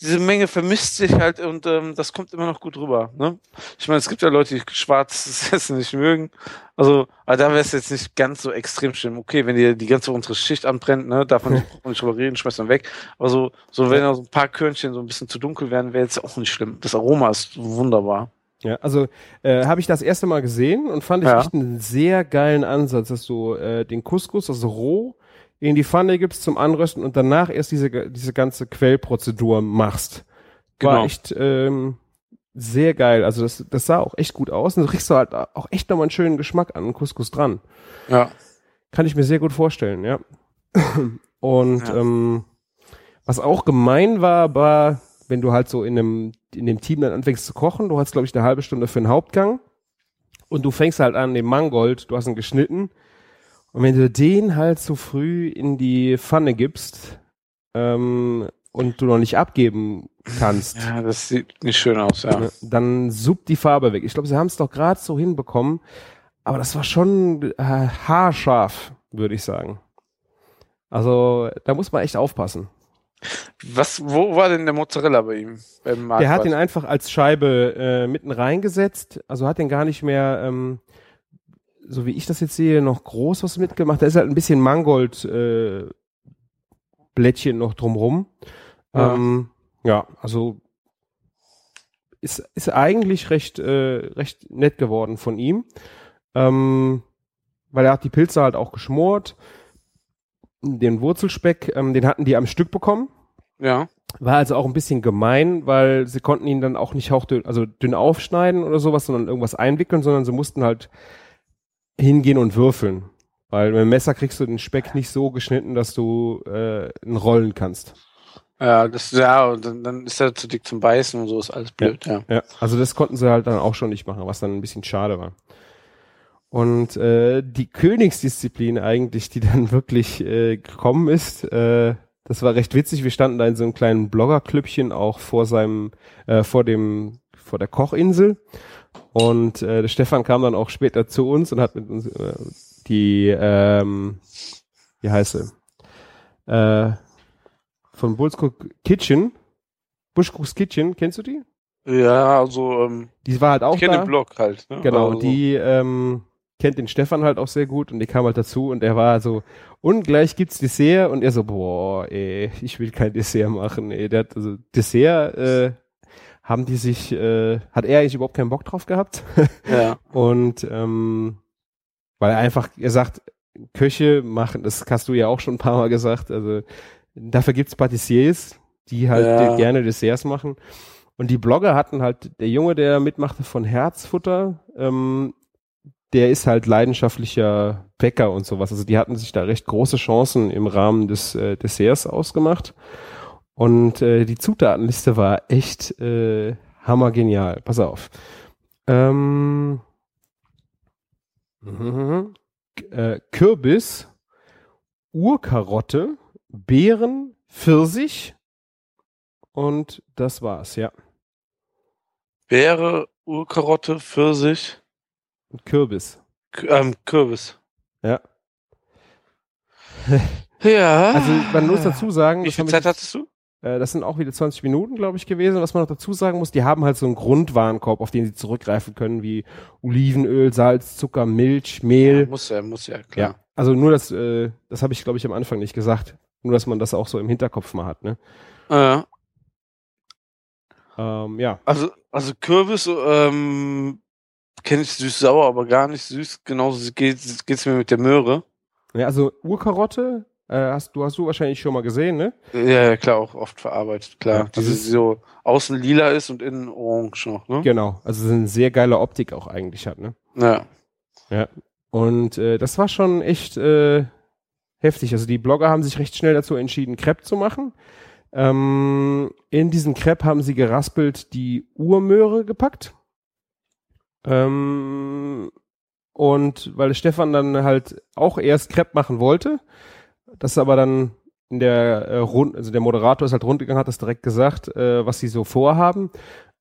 S4: diese Menge vermisst sich halt und ähm, das kommt immer noch gut rüber. Ne? Ich meine, es gibt ja Leute, die schwarzes Essen nicht mögen. Also, aber da wäre es jetzt nicht ganz so extrem schlimm. Okay, wenn dir die ganze untere Schicht anbrennt, ne, darf man nicht, braucht man nicht drüber reden, schmeißt man weg. Aber so, so wenn da so ein paar Körnchen so ein bisschen zu dunkel werden, wäre jetzt auch nicht schlimm. Das Aroma ist wunderbar.
S1: Ja, also äh, habe ich das erste Mal gesehen und fand ich
S4: Ja.
S1: echt einen sehr geilen Ansatz, dass du äh, den Couscous, also roh, in die Pfanne gibst zum Anrösten und danach erst diese, diese ganze Quellprozedur machst. War
S4: Genau.
S1: echt ähm, sehr geil. Also das, das sah auch echt gut aus und du kriegst du halt auch echt nochmal einen schönen Geschmack an Couscous dran.
S4: Ja.
S1: Kann ich mir sehr gut vorstellen, ja. Und
S4: Ja.
S1: ähm, was auch gemein war, war, wenn du halt so in einem, in dem Team dann anfängst zu kochen, du hast, glaube ich, eine halbe Stunde für den Hauptgang und du fängst halt an, den Mangold, du hast ihn geschnitten und wenn du den halt zu früh in die Pfanne gibst ähm, und du noch nicht abgeben kannst,
S4: Ja, das sieht nicht schön aus, ja.
S1: dann suppt die Farbe weg. Ich glaube, sie haben es doch gerade so hinbekommen, aber das war schon äh, haarscharf, würde ich sagen. Also da muss man echt aufpassen.
S4: Was, wo war denn der Mozzarella bei ihm?
S1: Der hat ihn einfach als Scheibe äh, mitten reingesetzt, also hat den gar nicht mehr, ähm, so wie ich das jetzt sehe, noch groß was mitgemacht. Da ist halt ein bisschen Mangold äh, Blättchen noch drumrum.
S4: Ja.
S1: Ähm, ja, also ist, ist eigentlich recht, äh, recht nett geworden von ihm. Ähm, weil er hat die Pilze halt auch geschmort. Den Wurzelspeck, ähm, den hatten die am Stück bekommen.
S4: Ja.
S1: War also auch ein bisschen gemein, weil sie konnten ihn dann auch nicht hauchdünn, also dünn aufschneiden oder sowas, sondern irgendwas einwickeln, sondern sie mussten halt hingehen und würfeln. Weil mit dem Messer kriegst du den Speck nicht so geschnitten, dass du äh, ihn rollen kannst.
S4: Ja, das, ja, dann, dann ist er zu dick zum Beißen und so ist alles blöd, ja.
S1: Ja, also das konnten sie halt dann auch schon nicht machen, was dann ein bisschen schade war. Und äh, die Königsdisziplin eigentlich, die dann wirklich äh, gekommen ist, äh, das war recht witzig. Wir standen da in so einem kleinen Bloggerklüppchen auch vor seinem, äh, vor dem, vor der Kochinsel. Und äh, der Stefan kam dann auch später zu uns und hat mit uns äh, die, ähm, wie heißt sie? Äh, von Bullscook Kitchen, Bushcooks Kitchen, kennst du die?
S4: Ja, also, ähm,
S1: Die war halt auch
S4: ich kenne
S1: da.
S4: den Blog halt. Ne?
S1: Genau,
S4: also,
S1: die ähm, kennt den Stefan halt auch sehr gut und die kam halt dazu und er war so, und gleich gibt's Dessert und er so, boah, ey, ich will kein Dessert machen, ey, der hat, also Dessert, äh, haben die sich, äh, hat er eigentlich überhaupt keinen Bock drauf gehabt
S4: Ja,
S1: und ähm, weil er einfach, er sagt, Köche machen, das hast du ja auch schon ein paar Mal gesagt, also dafür gibt's Patissiers, die halt
S4: Ja.
S1: gerne Desserts machen. Und die Blogger hatten halt, der Junge, der mitmachte von Herzfutter, ähm, der ist halt leidenschaftlicher Bäcker und sowas. Also die hatten sich da recht große Chancen im Rahmen des äh, Desserts ausgemacht. Und äh, die Zutatenliste war echt äh, hammergenial. Pass auf. Ähm, mhm. Äh, Kürbis, Urkarotte, Beeren, Pfirsich und das war's, ja.
S4: Beere, Urkarotte, Pfirsich,
S1: Kürbis.
S4: K ähm, Kürbis.
S1: Ja.
S4: Ja.
S1: Also man muss dazu sagen,
S4: Wie viel Zeit
S1: wir-
S4: hattest du?
S1: äh, das sind auch wieder 20 Minuten, glaube ich, gewesen. Was man noch dazu sagen muss, die haben halt so einen Grundwarenkorb, auf den sie zurückgreifen können, wie Olivenöl, Salz, Zucker, Milch, Mehl.
S4: muss ja, muss ja,
S1: Ja,
S4: klar.
S1: also nur das, äh, das habe ich glaube ich am Anfang nicht gesagt. Nur, dass man das auch so im Hinterkopf mal hat, ne?
S4: Ja.
S1: Ähm, ja,
S4: Also, also Kürbis, ähm, kenne ich süß-sauer, aber gar nicht süß. Genauso geht geht's mir mit der Möhre.
S1: ja also Urkarotte äh, hast du hast du wahrscheinlich schon mal gesehen, ne?
S4: Ja, ja, klar, auch oft verarbeitet, klar.
S1: Ja, also es-
S4: so außen lila ist und innen orange noch, ne?
S1: Genau, also es eine sehr geile Optik auch eigentlich hat, ne?
S4: Ja.
S1: Und äh, das war schon echt äh, heftig. Also die Blogger haben sich recht schnell dazu entschieden, Crepe zu machen. Ähm, in diesen Crepe haben sie geraspelt die Urmöhre gepackt. Ähm, und weil Stefan dann halt auch erst Crepe machen wollte, das aber dann in der äh, Rund, also der Moderator ist halt rundgegangen, hat das direkt gesagt, äh, was sie so vorhaben.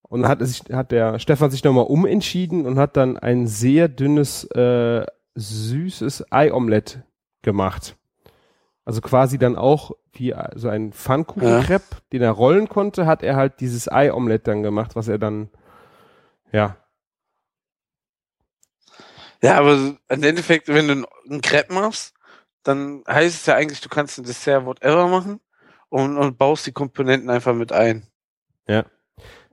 S1: Und dann hat, sich, hat der Stefan sich nochmal umentschieden und hat dann ein sehr dünnes, äh, süßes Ei-Omelett gemacht. Also quasi dann auch wie äh, so ein Pfannkuchenkrepp, den er rollen konnte, hat er halt dieses Ei-Omelett dann gemacht, was er dann, ja,
S4: Ja, aber im Endeffekt, wenn du einen Crepe machst, dann heißt es ja eigentlich, du kannst ein Dessert whatever machen und, und baust die Komponenten einfach mit ein.
S1: Ja.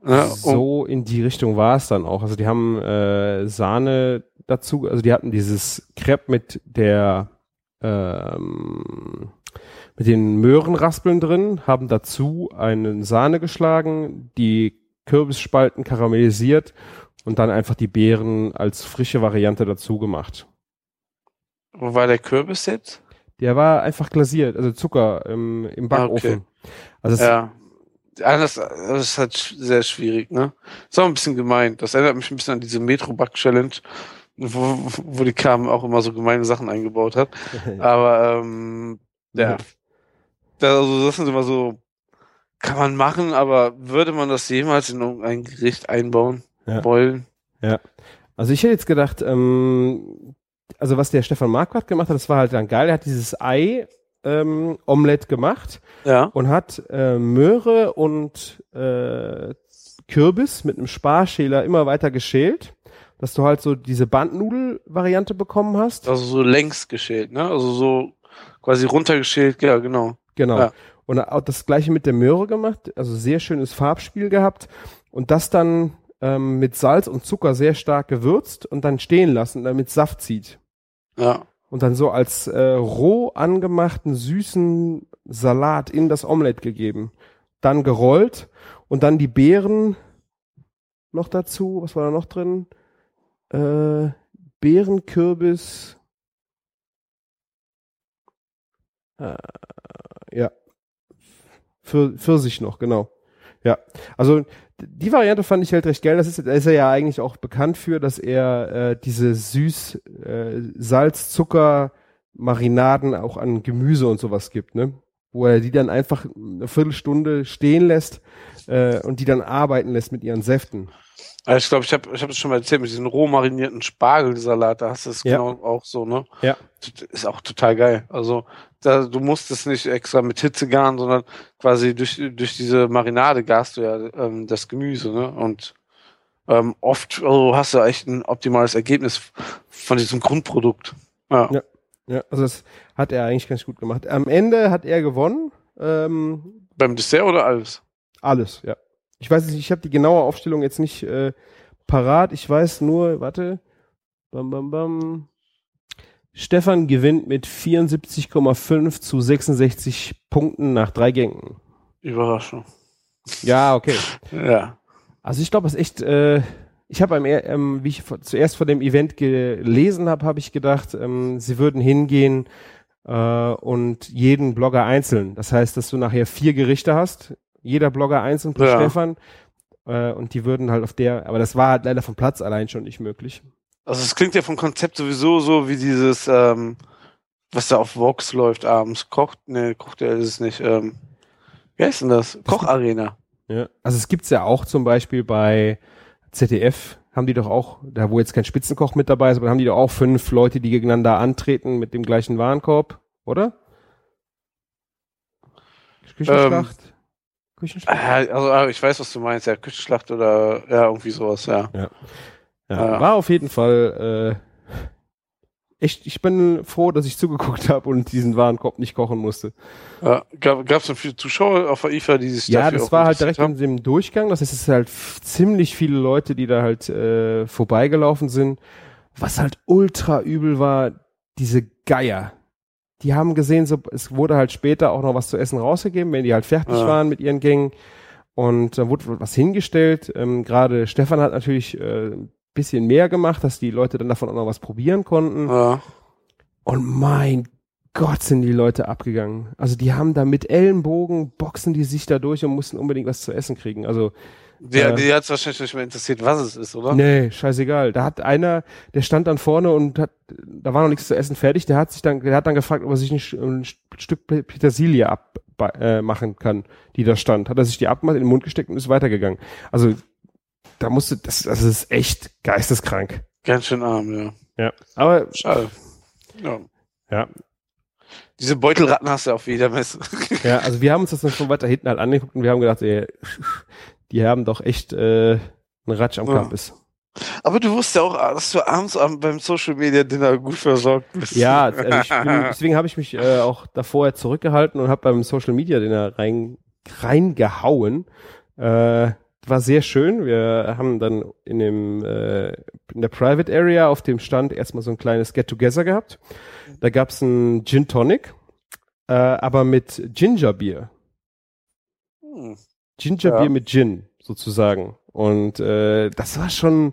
S4: Ja, und,
S1: so in die Richtung war es dann auch. Also die haben äh, Sahne dazu, also die hatten dieses Crepe mit der ähm, mit den Möhrenraspeln drin, haben dazu eine Sahne geschlagen, die Kürbisspalten karamellisiert und dann einfach die Beeren als frische Variante dazu gemacht.
S4: wo war der Kürbis jetzt?
S1: Der war einfach glasiert, also Zucker im, im
S4: Ah,
S1: Backofen. Also es,
S4: Ja. Das, das ist halt sehr schwierig, ne? Ist auch ein bisschen gemein. Das erinnert mich ein bisschen an diese Metro-Back-Challenge, wo, wo die Carmen auch immer so gemeine Sachen eingebaut hat. Aber ähm, ja. Da, also das sind immer so, kann man machen, aber würde man das jemals in irgendein Gericht einbauen
S1: Ja.
S4: wollen?
S1: Also ich hätte jetzt gedacht, ähm, also was der Stefan Marquardt gemacht hat, das war halt dann geil. Er hat dieses Ei ähm, Omelett gemacht
S4: Ja.
S1: und hat äh, Möhre und äh, Kürbis mit einem Sparschäler immer weiter geschält, dass du halt so diese Bandnudel-Variante bekommen hast.
S4: Also so längs geschält, ne? Also so quasi runtergeschält, ja, genau.
S1: Genau.
S4: Ja.
S1: Und auch das gleiche mit der Möhre gemacht, also sehr schönes Farbspiel gehabt und das dann ähm, mit Salz und Zucker sehr stark gewürzt und dann stehen lassen, damit Saft zieht.
S4: Ja.
S1: und dann so als äh, roh angemachten süßen Salat in das Omelett gegeben. Dann gerollt und dann die Beeren noch dazu. Was war da noch drin? Äh, Beeren, Kürbis. Äh, ja. Für, Pfirsich noch, genau. Ja. Also die Variante fand ich halt recht geil. Das ist, da ist er ja eigentlich auch bekannt für, dass er äh, diese süß äh, Salz, Zucker, Marinaden auch an Gemüse und sowas gibt, ne? Wo er die dann einfach eine Viertelstunde stehen lässt äh, und die dann arbeiten lässt mit ihren Säften.
S4: Also ich glaube, ich habe ich hab das schon mal erzählt mit diesem roh marinierten Spargelsalat, da hast du es
S1: Ja.
S4: genau auch so, ne?
S1: Ja.
S4: Ist auch total geil. Also da, du musst es nicht extra mit Hitze garen, sondern quasi durch, durch diese Marinade garst du ja ähm, das Gemüse, ne? Und ähm, oft also hast du echt ein optimales Ergebnis von diesem Grundprodukt. Ja.
S1: Ja. Ja, also das hat er eigentlich ganz gut gemacht. Am Ende hat er gewonnen. Ähm,
S4: Beim Dessert oder alles?
S1: alles, ja. Ich weiß nicht, ich habe die genaue Aufstellung jetzt nicht äh, parat. Ich weiß nur, warte. Bam, bam, bam. Stefan gewinnt mit 74,5 zu 66 Punkten nach drei Gängen.
S4: Überraschung.
S1: Ja, okay.
S4: Ja.
S1: Also ich glaube, es ist echt, äh, ich habe beim, ähm, wie ich vor- zuerst vor dem Event gelesen habe, habe ich gedacht, ähm, sie würden hingehen äh, und jeden Blogger einzeln. Das heißt, dass du nachher vier Gerichte hast, jeder Blogger einzeln plus
S4: Ja.
S1: Stefan. Äh, und die würden halt auf der, aber das war halt leider vom Platz allein schon nicht möglich.
S4: Also es klingt ja vom Konzept sowieso so wie dieses, ähm, was da auf Vox läuft abends. Kocht, ne, kocht er ist es nicht. Ähm, wie heißt denn das? Kocharena.
S1: Ja. Also es gibt's ja auch zum Beispiel bei ZDF, haben die doch auch, da wo jetzt kein Spitzenkoch mit dabei ist, aber haben die doch auch fünf Leute, die gegeneinander antreten mit dem gleichen Warenkorb, oder?
S4: Küchenschlacht? Ähm, Küchenschlacht? Äh, also ah, ich weiß, was du meinst, ja, Küchenschlacht oder ja, irgendwie sowas, ja.
S1: Ja, ja, war auf jeden Fall äh, echt, ich bin froh, dass ich zugeguckt habe und diesen Warenkorb nicht kochen musste.
S4: Ja, gab es dann viele Zuschauer auf der IFA, die sich
S1: Ja, das war halt direkt haben? in dem Durchgang. Das heißt, es ist halt ziemlich viele Leute, die da halt äh, vorbeigelaufen sind. Was halt ultra übel war, diese Geier. Die haben gesehen, so, es wurde halt später auch noch was zu essen rausgegeben, wenn die halt fertig ja. waren mit ihren Gängen. Und da wurde was hingestellt. Ähm, Gerade Stefan hat natürlich äh, bisschen mehr gemacht, dass die Leute dann davon auch noch was probieren konnten. Ja. Und mein Gott, sind die Leute abgegangen. Also die haben da mit Ellenbogen, boxen die sich da durch und mussten unbedingt was zu essen kriegen. Also
S4: der, äh, die hat es wahrscheinlich nicht mehr interessiert, was es ist, oder?
S1: Nee, scheißegal. Da hat einer, der stand dann vorne und hat, da war noch nichts zu essen fertig, der hat sich dann, der hat dann gefragt, ob er sich nicht ein Stück Petersilie abmachen äh, kann, die da stand. Hat er sich die abgemacht, in den Mund gesteckt und ist weitergegangen. Also da musste, das, das ist echt geisteskrank.
S4: Ganz schön arm, ja.
S1: Ja, aber.
S4: Schade. Ja.
S1: Ja.
S4: Diese Beutelratten hast du auf jeder Messe.
S1: ja, also wir haben uns das dann schon weiter hinten halt angeguckt und wir haben gedacht, ey, die haben doch echt äh, einen Ratsch am ja. Campus.
S4: Aber du wusstest ja auch, dass du abends beim Social Media Dinner gut versorgt bist.
S1: Ja, also bin, deswegen habe ich mich äh, auch davor zurückgehalten und habe beim Social Media Dinner rein reingehauen. Äh, war sehr schön. Wir haben dann in dem äh, in der Private Area auf dem Stand erstmal so ein kleines Get Together gehabt. Da gab's ein Gin Tonic, äh, aber mit Ginger Beer. Hm. Ginger ja. Beer mit Gin sozusagen. Und äh, das war schon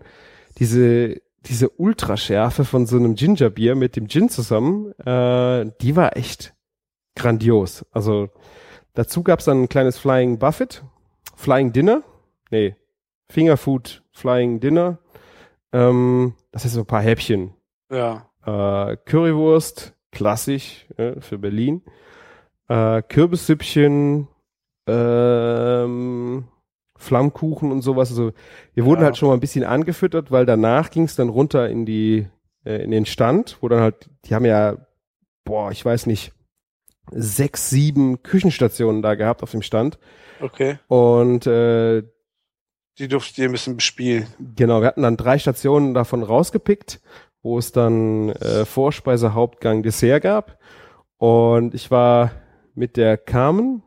S1: diese diese Ultraschärfe von so einem Ginger Beer mit dem Gin zusammen. Äh, die war echt grandios. Also dazu gab's dann ein kleines Flying Buffet, Flying Dinner nee, Fingerfood Flying Dinner. Ähm, das ist so ein paar Häppchen.
S4: Ja.
S1: Äh, Currywurst, klassisch äh, für Berlin. Äh, Kürbissüppchen, ähm, Flammkuchen und sowas. Also wir wurden ja. halt schon mal ein bisschen angefüttert, weil danach ging es dann runter in die äh, in den Stand, wo dann halt, die haben ja, boah, ich weiß nicht, sechs, sieben Küchenstationen da gehabt auf dem Stand.
S4: Okay.
S1: Und äh,
S4: die durftet ihr ein bisschen bespielen.
S1: Genau, wir hatten dann drei Stationen davon rausgepickt, wo es dann äh, Vorspeise, Hauptgang, Dessert gab. Und ich war mit der Carmen,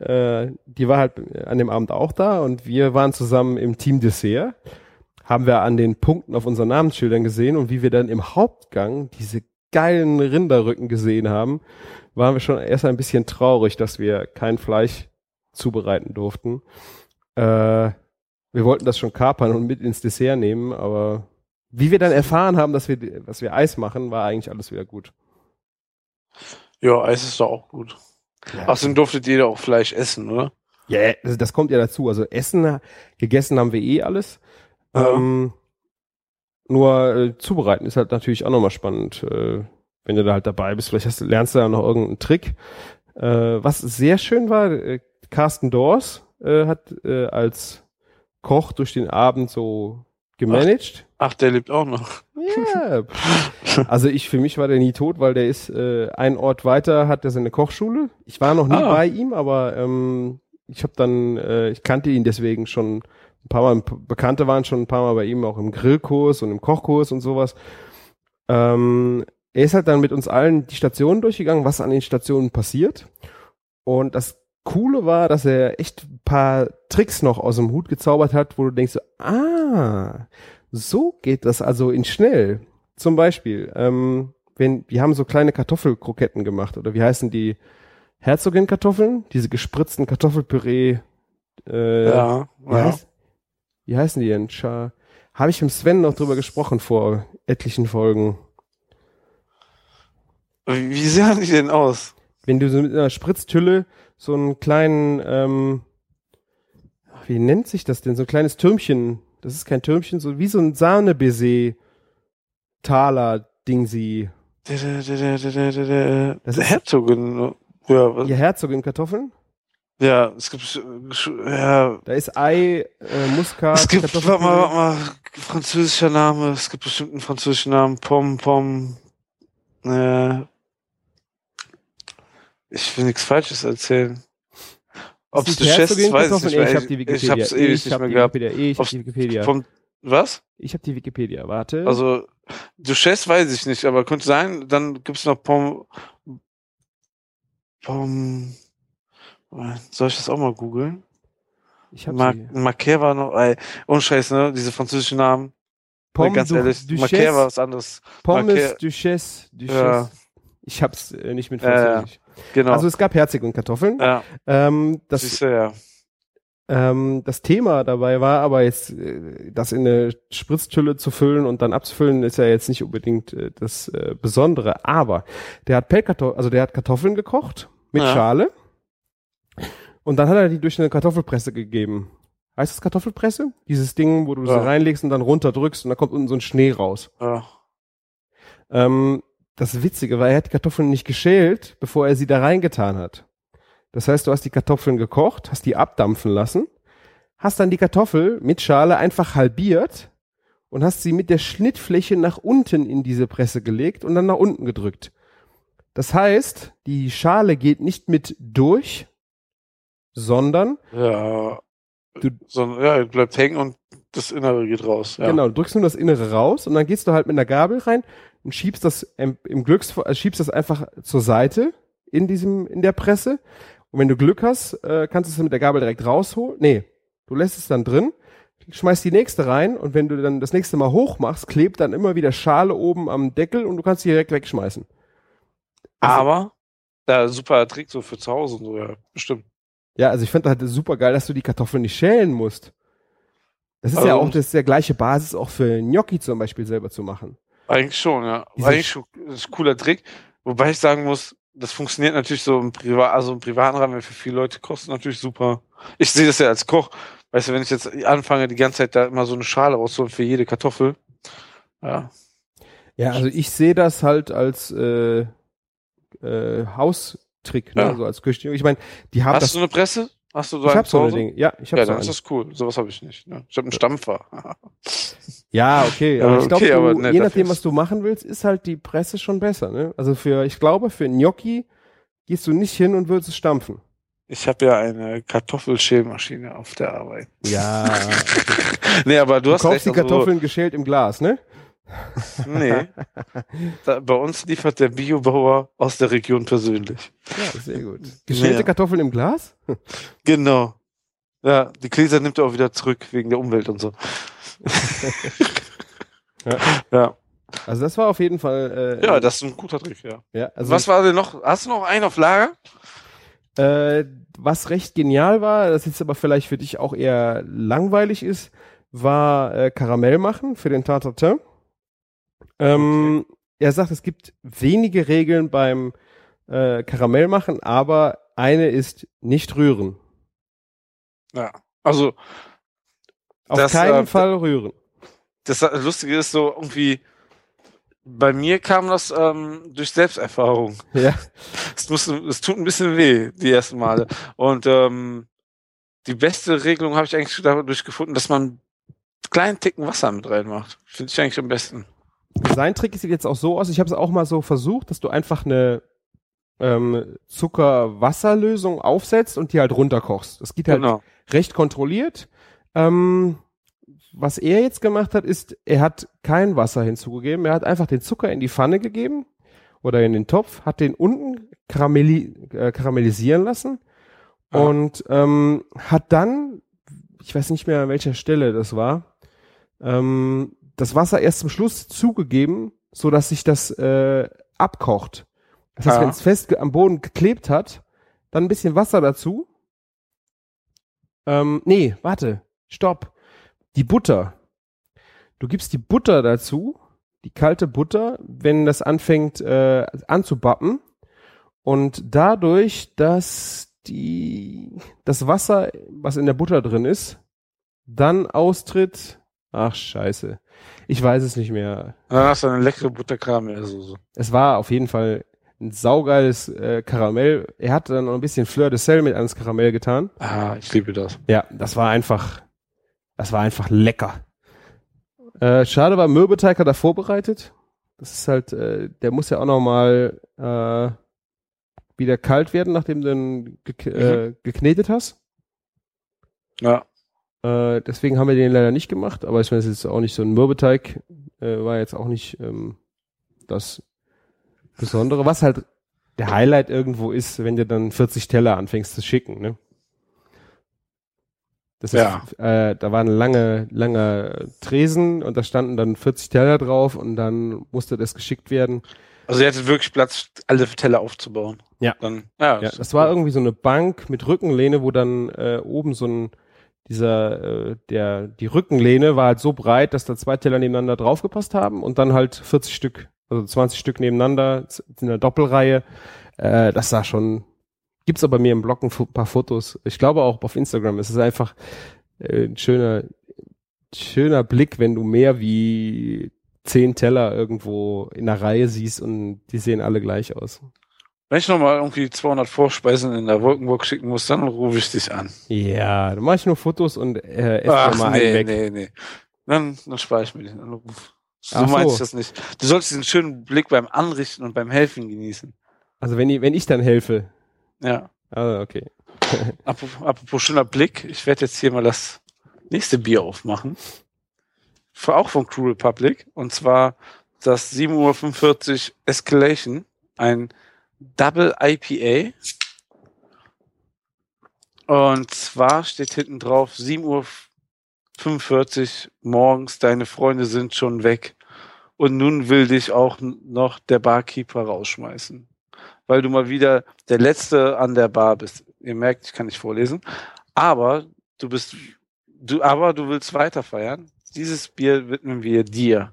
S1: äh, die war halt an dem Abend auch da und wir waren zusammen im Team Dessert. Haben wir an den Punkten auf unseren Namensschildern gesehen und wie wir dann im Hauptgang diese geilen Rinderrücken gesehen haben, waren wir schon erst ein bisschen traurig, dass wir kein Fleisch zubereiten durften. Äh, wir wollten das schon kapern und mit ins Dessert nehmen, aber wie wir dann erfahren haben, dass wir, dass wir Eis machen, war eigentlich alles wieder gut.
S4: Ja, Eis ist doch auch gut. Ja. Außerdem durftet jeder auch Fleisch essen, oder?
S1: Ja, yeah, das, das, kommt ja dazu. Also Essen, gegessen haben wir eh alles. Ja. Ähm, nur äh, zubereiten ist halt natürlich auch nochmal spannend, äh, wenn du da halt dabei bist. Vielleicht hast, lernst du da noch irgendeinen Trick. Äh, was sehr schön war, äh, Carsten Dors äh, hat äh, als Koch durch den Abend so gemanagt.
S4: Ach, ach der lebt auch noch.
S1: Ja. Also ich, für mich war der nie tot, weil der ist äh, ein Ort weiter, hat er seine Kochschule. Ich war noch nie ah. bei ihm, aber ähm, ich habe dann, äh, ich kannte ihn deswegen schon ein paar Mal, Bekannte waren schon ein paar Mal bei ihm auch im Grillkurs und im Kochkurs und sowas. Ähm, er ist halt dann mit uns allen die Stationen durchgegangen, was an den Stationen passiert. Und das Coole war, dass er echt ein paar Tricks noch aus dem Hut gezaubert hat, wo du denkst, ah, so geht das also in schnell. Zum Beispiel, ähm, wenn, wir haben so kleine Kartoffelkroketten gemacht, oder wie heißen die? Herzogin-Kartoffeln? Diese gespritzten Kartoffelpüree. Äh,
S4: ja,
S1: wie, ja. Heißt, wie heißen die denn? Habe ich mit Sven noch drüber gesprochen vor etlichen Folgen.
S4: Wie sehen die denn aus?
S1: Wenn du so mit einer Spritztülle so einen kleinen, ähm, wie nennt sich das denn? So ein kleines Türmchen. Das ist kein Türmchen, so wie so ein Sahnebaiser Taler Dingsi.
S4: Das ist Herzogin. Ja, was?
S1: ja, Herzogin Kartoffeln?
S4: Ja, es gibt, ja,
S1: Da ist Ei, äh, Muskat,
S4: es gibt,
S1: Kartoffelpüree.
S4: warte mal, warte mal, französischer Name, es gibt bestimmt einen französischen Namen, Pom, Pom, äh, ich will nichts Falsches erzählen. Ob es ist,
S1: Herzogin
S4: weiß ich nicht mehr.
S1: Ich hab die
S4: Ich
S1: Wikipedia.
S4: hab's ewig
S1: ich
S4: nicht
S1: hab
S4: mehr
S1: die
S4: gehabt.
S1: Wikipedia. Ich hab die Wikipedia.
S4: Vom, was?
S1: Ich habe die Wikipedia. Warte.
S4: Also, Duchesse weiß ich nicht, aber könnte sein, dann gibt's noch Pom, Pom, soll ich das auch mal googeln?
S1: ich hab
S4: Mar. Marquer war noch, ey, Unscheiß, ne, diese französischen Namen.
S1: Pomme
S4: ganz ehrlich,
S1: Duchesse,
S4: Marquer war was anderes.
S1: Pommes,
S4: Marquer-
S1: Duchesse, Duchesse.
S4: Ja.
S1: Ich hab's äh, nicht mit. Französisch.
S4: Genau.
S1: Also es gab Herzig und Kartoffeln.
S4: ja,
S1: Ähm, das,
S4: siehst du, ja.
S1: ähm, das Thema dabei war aber jetzt, äh, das in eine Spritztülle zu füllen und dann abzufüllen, ist ja jetzt nicht unbedingt äh, das äh, Besondere. Aber der hat Pellkartoffeln, also der hat Kartoffeln gekocht mit
S4: Ja.
S1: Schale und dann hat er die durch eine Kartoffelpresse gegeben. Heißt das Kartoffelpresse? Dieses Ding, wo du
S4: Ja.
S1: sie reinlegst und dann runterdrückst und dann kommt unten so ein Schnee raus.
S4: ja.
S1: Ähm, das Witzige war, er hat die Kartoffeln nicht geschält, bevor er sie da reingetan hat. Das heißt, du hast die Kartoffeln gekocht, hast die abdampfen lassen, hast dann die Kartoffel mit Schale einfach halbiert und hast sie mit der Schnittfläche nach unten in diese Presse gelegt und dann nach unten gedrückt. Das heißt, die Schale geht nicht mit durch, sondern
S4: Ja.
S1: Du-
S4: so, ja, bleibt hängen und das Innere geht raus. Ja.
S1: Genau, du drückst nur das Innere raus und dann gehst du halt mit einer Gabel rein und schiebst das im, im Glücksfall, also schiebst das einfach zur Seite in diesem, in der Presse. Und wenn du Glück hast, äh, kannst du es mit der Gabel direkt rausholen. Nee, du lässt es dann drin, schmeißt die nächste rein und wenn du dann das nächste Mal hoch machst, klebt dann immer wieder Schale oben am Deckel und du kannst die direkt wegschmeißen. Also-
S4: Aber, ja, super Trick so für zu Hause und so, ja, bestimmt.
S1: Ja, also ich finde halt super geil, dass du die Kartoffeln nicht schälen musst. Das ist ja
S4: Also-
S1: auch das ist der gleiche Basis auch für Gnocchi zum Beispiel selber zu machen.
S4: Eigentlich schon, ja.
S1: Diese
S4: Eigentlich schon, das ist ein cooler Trick. Wobei ich sagen muss, das funktioniert natürlich so im Privat, also im privaten Rahmen, für viele Leute kostet natürlich super. Ich sehe das ja als Koch. Weißt du, wenn ich jetzt anfange, die ganze Zeit da immer so eine Schale rauszuholen für jede Kartoffel. Ja.
S1: Ja, also ich sehe das halt als äh, äh, Haustrick, ne?
S4: Ja.
S1: also als Küche. Ich meine, die haben
S4: Hast
S1: das.
S4: du eine Presse? Hast du so
S1: ich habe so
S4: Hause?
S1: Ding. Ja, ich habe
S4: Ja,
S1: so
S4: dann ist
S1: eine.
S4: das cool. Sowas habe ich nicht. Ne? Ich habe einen Stampfer.
S1: Ja, okay. Aber
S4: Ja,
S1: ich glaube,
S4: okay, aber ne,
S1: je nachdem,
S4: ist-
S1: was du machen willst, ist halt die Presse schon besser. Ne? Also für, ich glaube, für Gnocchi gehst du nicht hin und würdest es stampfen.
S4: Ich habe ja eine Kartoffelschälmaschine auf der Arbeit.
S1: Ja.
S4: Nee, aber du,
S1: Du
S4: hast
S1: kaufst
S4: recht.
S1: die
S4: also-
S1: Kartoffeln geschält im Glas, ne?
S4: Nee. Da, bei uns liefert der Biobauer aus der Region persönlich.
S1: Ja, sehr gut. Geschälte
S4: Ja.
S1: Kartoffeln im Glas?
S4: Genau. Ja, die Gläser nimmt er auch wieder zurück wegen der Umwelt und so.
S1: Ja.
S4: ja.
S1: Also das war auf jeden Fall. Äh,
S4: Ja, das ist ein guter Trick, ja.
S1: ja, also
S4: Was war denn noch? Hast du noch einen auf Lager?
S1: Äh, was recht genial war, das jetzt aber vielleicht für dich auch eher langweilig ist, war äh, Karamell machen für den Tartatin. Ähm, Er sagt, es gibt wenige Regeln beim äh, Karamell machen, aber eine ist nicht rühren.
S4: Ja. Also,
S1: Auf
S4: Das,
S1: keinen
S4: äh,
S1: Fall rühren.
S4: das Lustige ist so irgendwie, bei mir kam das ähm, durch Selbsterfahrung.
S1: Ja.
S4: Es, muss, es tut ein bisschen weh, die ersten Male. Und ähm, die beste Regelung habe ich eigentlich dadurch gefunden, dass man einen kleinen Ticken Wasser mit reinmacht. Finde ich eigentlich am besten.
S1: Sein Trick sieht jetzt auch so aus, ich habe es auch mal so versucht, dass du einfach eine ähm, Zucker-Wasser-Lösung aufsetzt und die halt runterkochst. Das geht halt
S4: Genau.
S1: recht kontrolliert. Ähm, was er jetzt gemacht hat, ist, er hat kein Wasser hinzugegeben. Er hat einfach den Zucker in die Pfanne gegeben oder in den Topf, hat den unten karamelli äh, karamellisieren lassen
S4: Ja.
S1: und ähm, hat dann, ich weiß nicht mehr an welcher Stelle das war, ähm, das Wasser erst zum Schluss zugegeben, so dass sich das äh, abkocht. Das heißt,
S4: Ja.
S1: wenn es fest am Boden geklebt hat, dann ein bisschen Wasser dazu. Ähm, nee, warte, stopp. Die Butter. Du gibst die Butter dazu, die kalte Butter, wenn das anfängt äh, anzubappen und dadurch, dass die das Wasser, was in der Butter drin ist, dann austritt. Ach Scheiße, ich weiß es nicht mehr.
S4: Dann hast du eine leckere Butterkaramellsoße.
S1: Es war auf jeden Fall ein saugeiles äh, Karamell. Er hat dann noch ein bisschen Fleur de Sel mit ans Karamell getan.
S4: Ah, ich liebe das.
S1: Ja, das war einfach, das war einfach lecker. Äh, schade war, Mürbeteig hat er vorbereitet. Das ist halt, äh, der muss ja auch noch mal äh, wieder kalt werden, nachdem du ihn ge äh, geknetet hast.
S4: Ja.
S1: Äh, deswegen haben wir den leider nicht gemacht, aber ich meine, es ist auch nicht so ein Mürbeteig, äh, war jetzt auch nicht ähm, das Besondere, was halt der Highlight irgendwo ist, wenn du dann 40 Teller anfängst zu schicken, ne? Das ist,
S4: Ja.
S1: äh, da war ein lange, langer Tresen und da standen dann 40 Teller drauf und dann musste das geschickt werden.
S4: Also ihr hattet wirklich Platz, alle Teller aufzubauen.
S1: Ja.
S4: Dann, ja,
S1: Ja, das war irgendwie so eine Bank mit Rückenlehne, wo dann äh, oben so ein dieser äh, der die Rückenlehne war halt so breit, dass da zwei Teller nebeneinander draufgepasst haben und dann halt 40 Stück, also 20 Stück nebeneinander in einer Doppelreihe. Äh, das sah schon gibt's aber mir im Blog ein paar Fotos. Ich glaube auch auf Instagram. Es ist einfach äh, ein schöner schöner Blick, wenn du mehr wie zehn Teller irgendwo in einer Reihe siehst und die sehen alle gleich aus.
S4: Wenn ich nochmal irgendwie 200 Vorspeisen in der Wolkenburg schicken muss, dann rufe ich dich an.
S1: Ja, dann mache ich nur Fotos und äh, esse
S4: Ach,
S1: mal
S4: nee,
S1: einen weg.
S4: nee, nee. Dann, dann spare ich mir den Anruf. So
S1: Ach so.
S4: meinst du das nicht. Du sollst diesen schönen Blick beim Anrichten und beim Helfen genießen.
S1: Also wenn ich, wenn ich dann helfe.
S4: Ja.
S1: Ah, okay.
S4: Apropos, apropos schöner Blick, ich werde jetzt hier mal das nächste Bier aufmachen. Auch von Crew Republic. Und zwar das 7.45 Uhr Escalation. Ein Double IPA. Und zwar steht hinten drauf 7.45 Uhr morgens, deine Freunde sind schon weg. Und nun will dich auch noch der Barkeeper rausschmeißen. Weil du mal wieder der Letzte an der Bar bist. Ihr merkt, ich kann nicht vorlesen. Aber du bist, du, aber du willst weiter feiern. Dieses Bier widmen wir dir,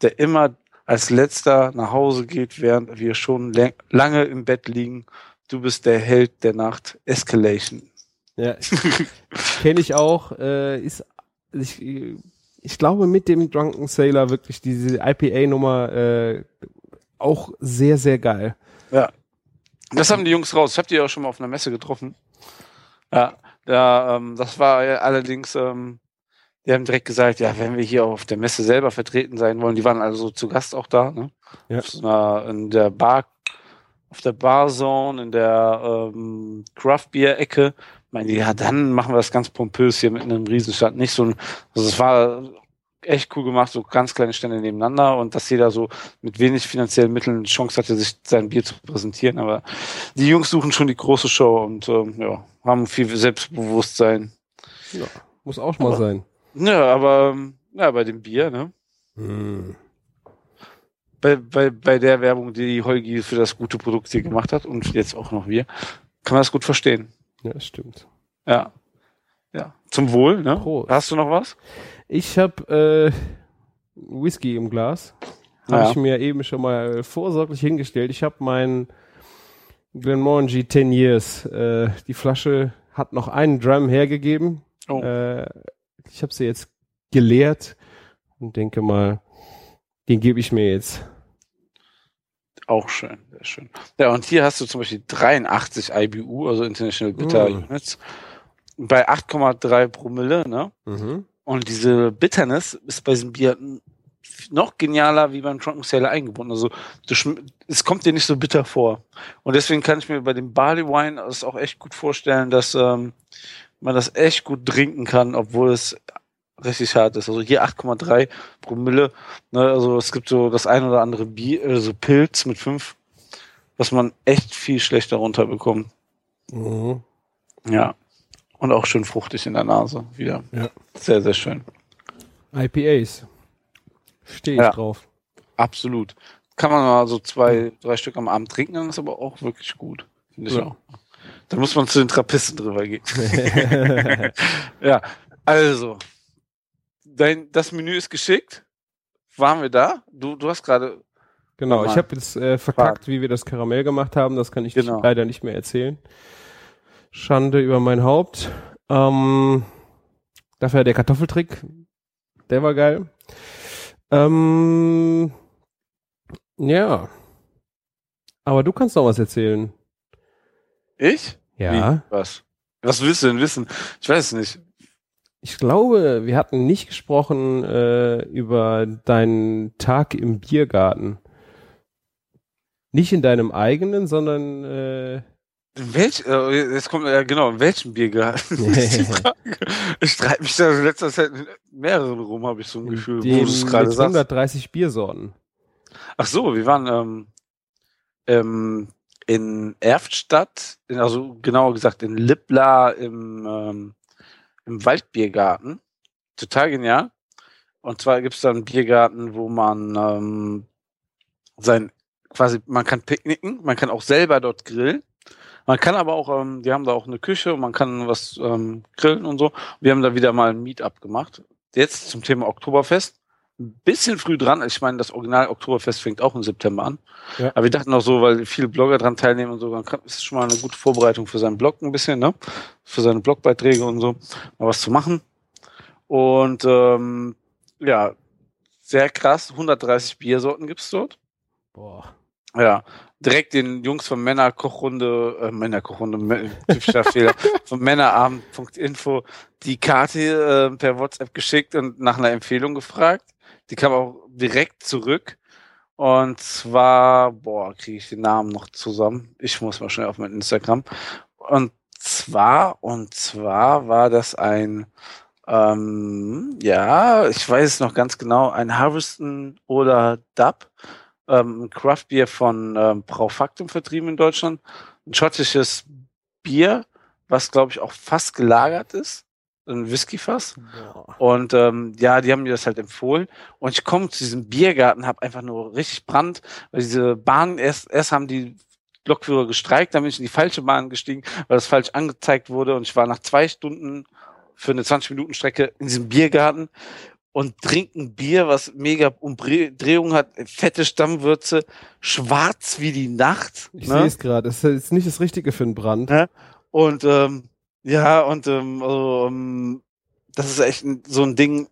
S4: der immer als Letzter nach Hause geht, während wir schon lange im Bett liegen. Du bist der Held der Nacht. Escalation.
S1: Ja, kenne ich auch. Äh, ist ich, ich glaube mit dem Drunken Sailor wirklich diese IPA-Nummer äh, auch sehr sehr geil.
S4: Ja. Das haben die Jungs raus. Ich habe die auch schon mal auf einer Messe getroffen. Ja, ja ähm, das war allerdings, ähm, die haben direkt gesagt, ja, wenn wir hier auf der Messe selber vertreten sein wollen, die waren also zu Gast auch da, ne?
S1: Ja.
S4: So einer, in der Bar, auf der Barzone, in der ähm, Craft Beer Ecke. Meinen die, ja, dann machen wir das ganz pompös hier mit einem Riesenstand. Nicht so ein, also es war echt cool gemacht, so ganz kleine Stände nebeneinander und dass jeder so mit wenig finanziellen Mitteln eine Chance hatte, sich sein Bier zu präsentieren. Aber die Jungs suchen schon die große Show und ähm, ja, haben viel Selbstbewusstsein.
S1: Ja, muss auch mal
S4: Aber-
S1: sein.
S4: Ja, aber ja, bei dem Bier, ne?
S1: Hm.
S4: Bei, bei, bei der Werbung, die Holgi für das gute Produkt hier gemacht hat und jetzt auch noch wir, kann man das gut verstehen.
S1: Ja, das stimmt.
S4: Ja. Ja. Zum Wohl, ne?
S1: Prost.
S4: Hast du noch was?
S1: Ich habe äh, Whisky im Glas. Habe
S4: Ja.
S1: ich mir eben schon mal vorsorglich hingestellt. Ich habe meinen Glenmorangie 10 Years. Äh, die Flasche hat noch einen Drum hergegeben.
S4: Oh.
S1: Äh, ich habe sie jetzt geleert und denke mal, den gebe ich mir jetzt.
S4: Auch schön, sehr schön. Ja, und hier hast du zum Beispiel 83 IBU, also International Bitter
S1: Mm.
S4: Units, bei 8,3 Promille, ne? Und diese Bitterness ist bei diesem Bier noch genialer wie beim Drunken Sailor eingebunden. Also es kommt dir nicht so bitter vor. Und deswegen kann ich mir bei dem Barley Wine das auch echt gut vorstellen, dass ähm, man das echt gut trinken kann, obwohl es richtig hart ist. Also hier 8,3 Promille. Ne, also es gibt so das ein oder andere Bier, äh, so Pilz mit 5, was man echt viel schlechter runterbekommt.
S1: Mhm.
S4: Ja. Und auch schön fruchtig in der Nase wieder.
S1: Ja.
S4: Sehr, sehr schön.
S1: IPAs. Stehe ich
S4: Ja.
S1: drauf.
S4: Absolut. Kann man mal so zwei, drei Stück am Abend trinken, dann ist aber auch wirklich gut. Finde ich
S1: Ja.
S4: auch. Da muss man zu den Trappisten drüber gehen. ja, also. Dein, das Menü ist geschickt. Waren wir da? Du, du hast gerade.
S1: Genau, ich habe jetzt äh, verkackt, wie wir das Karamell gemacht haben. Das kann ich
S4: Genau.
S1: leider nicht mehr erzählen. Schande über mein Haupt. Ähm, dafür der Kartoffeltrick. Der war geil. Ähm, ja. Aber du kannst noch was erzählen.
S4: Ich?
S1: Ja.
S4: Wie? Was? Was willst du denn wissen? Ich weiß es nicht.
S1: Ich glaube, wir hatten nicht gesprochen äh, über deinen Tag im Biergarten. Nicht in deinem eigenen, sondern äh,
S4: In welch, äh, jetzt kommt ja genau, in welchem Biergarten? Ich streite mich da in letzter Zeit in mehreren rum, habe ich so ein Gefühl,
S1: dem
S4: wo du es gerade sagst.
S1: 130 Biersorten.
S4: Ach so, wir waren ähm, ähm, in Erftstadt, also genauer gesagt in Lippla im, ähm, im Waldbiergarten. Total genial. Und zwar gibt es da einen Biergarten, wo man ähm, sein quasi, man kann picknicken, man kann auch selber dort grillen. Man kann aber auch, ähm, die haben da auch eine Küche und man kann was ähm, grillen und so. Wir haben da wieder mal ein Meetup gemacht. Jetzt zum Thema Oktoberfest. Ein bisschen früh dran. Ich meine, das Original Oktoberfest fängt auch im September an.
S1: Ja.
S4: Aber wir dachten auch so, weil viele Blogger dran teilnehmen und so, dann ist es schon mal eine gute Vorbereitung für seinen Blog ein bisschen, ne? Für seine Blogbeiträge und so, mal was zu machen. Und ähm, ja, sehr krass. 130 Biersorten gibt's dort.
S1: Boah.
S4: Ja, direkt den Jungs von Männerkochrunde, äh, Männerkochrunde, Mä- typischer Fehler, von Männerabend.info die Karte äh, per WhatsApp geschickt und nach einer Empfehlung gefragt. Die kam auch direkt zurück. Und zwar, boah, kriege ich den Namen noch zusammen. Ich muss mal schnell auf mein Instagram. Und zwar, und zwar war das ein, ähm, ja, ich weiß es noch ganz genau, ein Harveston oder Dub ähm, ein Craftbier von ähm, Braufaktum vertrieben in Deutschland. Ein schottisches Bier, was glaube ich auch fast gelagert ist. Ein Whiskyfass. Und ähm, ja, die haben mir das halt empfohlen. Und ich komme zu diesem Biergarten, habe einfach nur richtig Brand, weil diese Bahn, erst, erst haben die Lokführer gestreikt, dann bin ich in die falsche Bahn gestiegen, weil das falsch angezeigt wurde. Und ich war nach zwei Stunden für eine 20-Minuten-Strecke in diesem Biergarten und trinken Bier, was mega Umdrehung hat, fette Stammwürze, schwarz wie die Nacht.
S1: Ich
S4: ne?
S1: sehe es gerade. Es ist nicht das Richtige für einen Brand.
S4: Und ähm, ja, und ähm, also, ähm, das ist echt so ein Ding,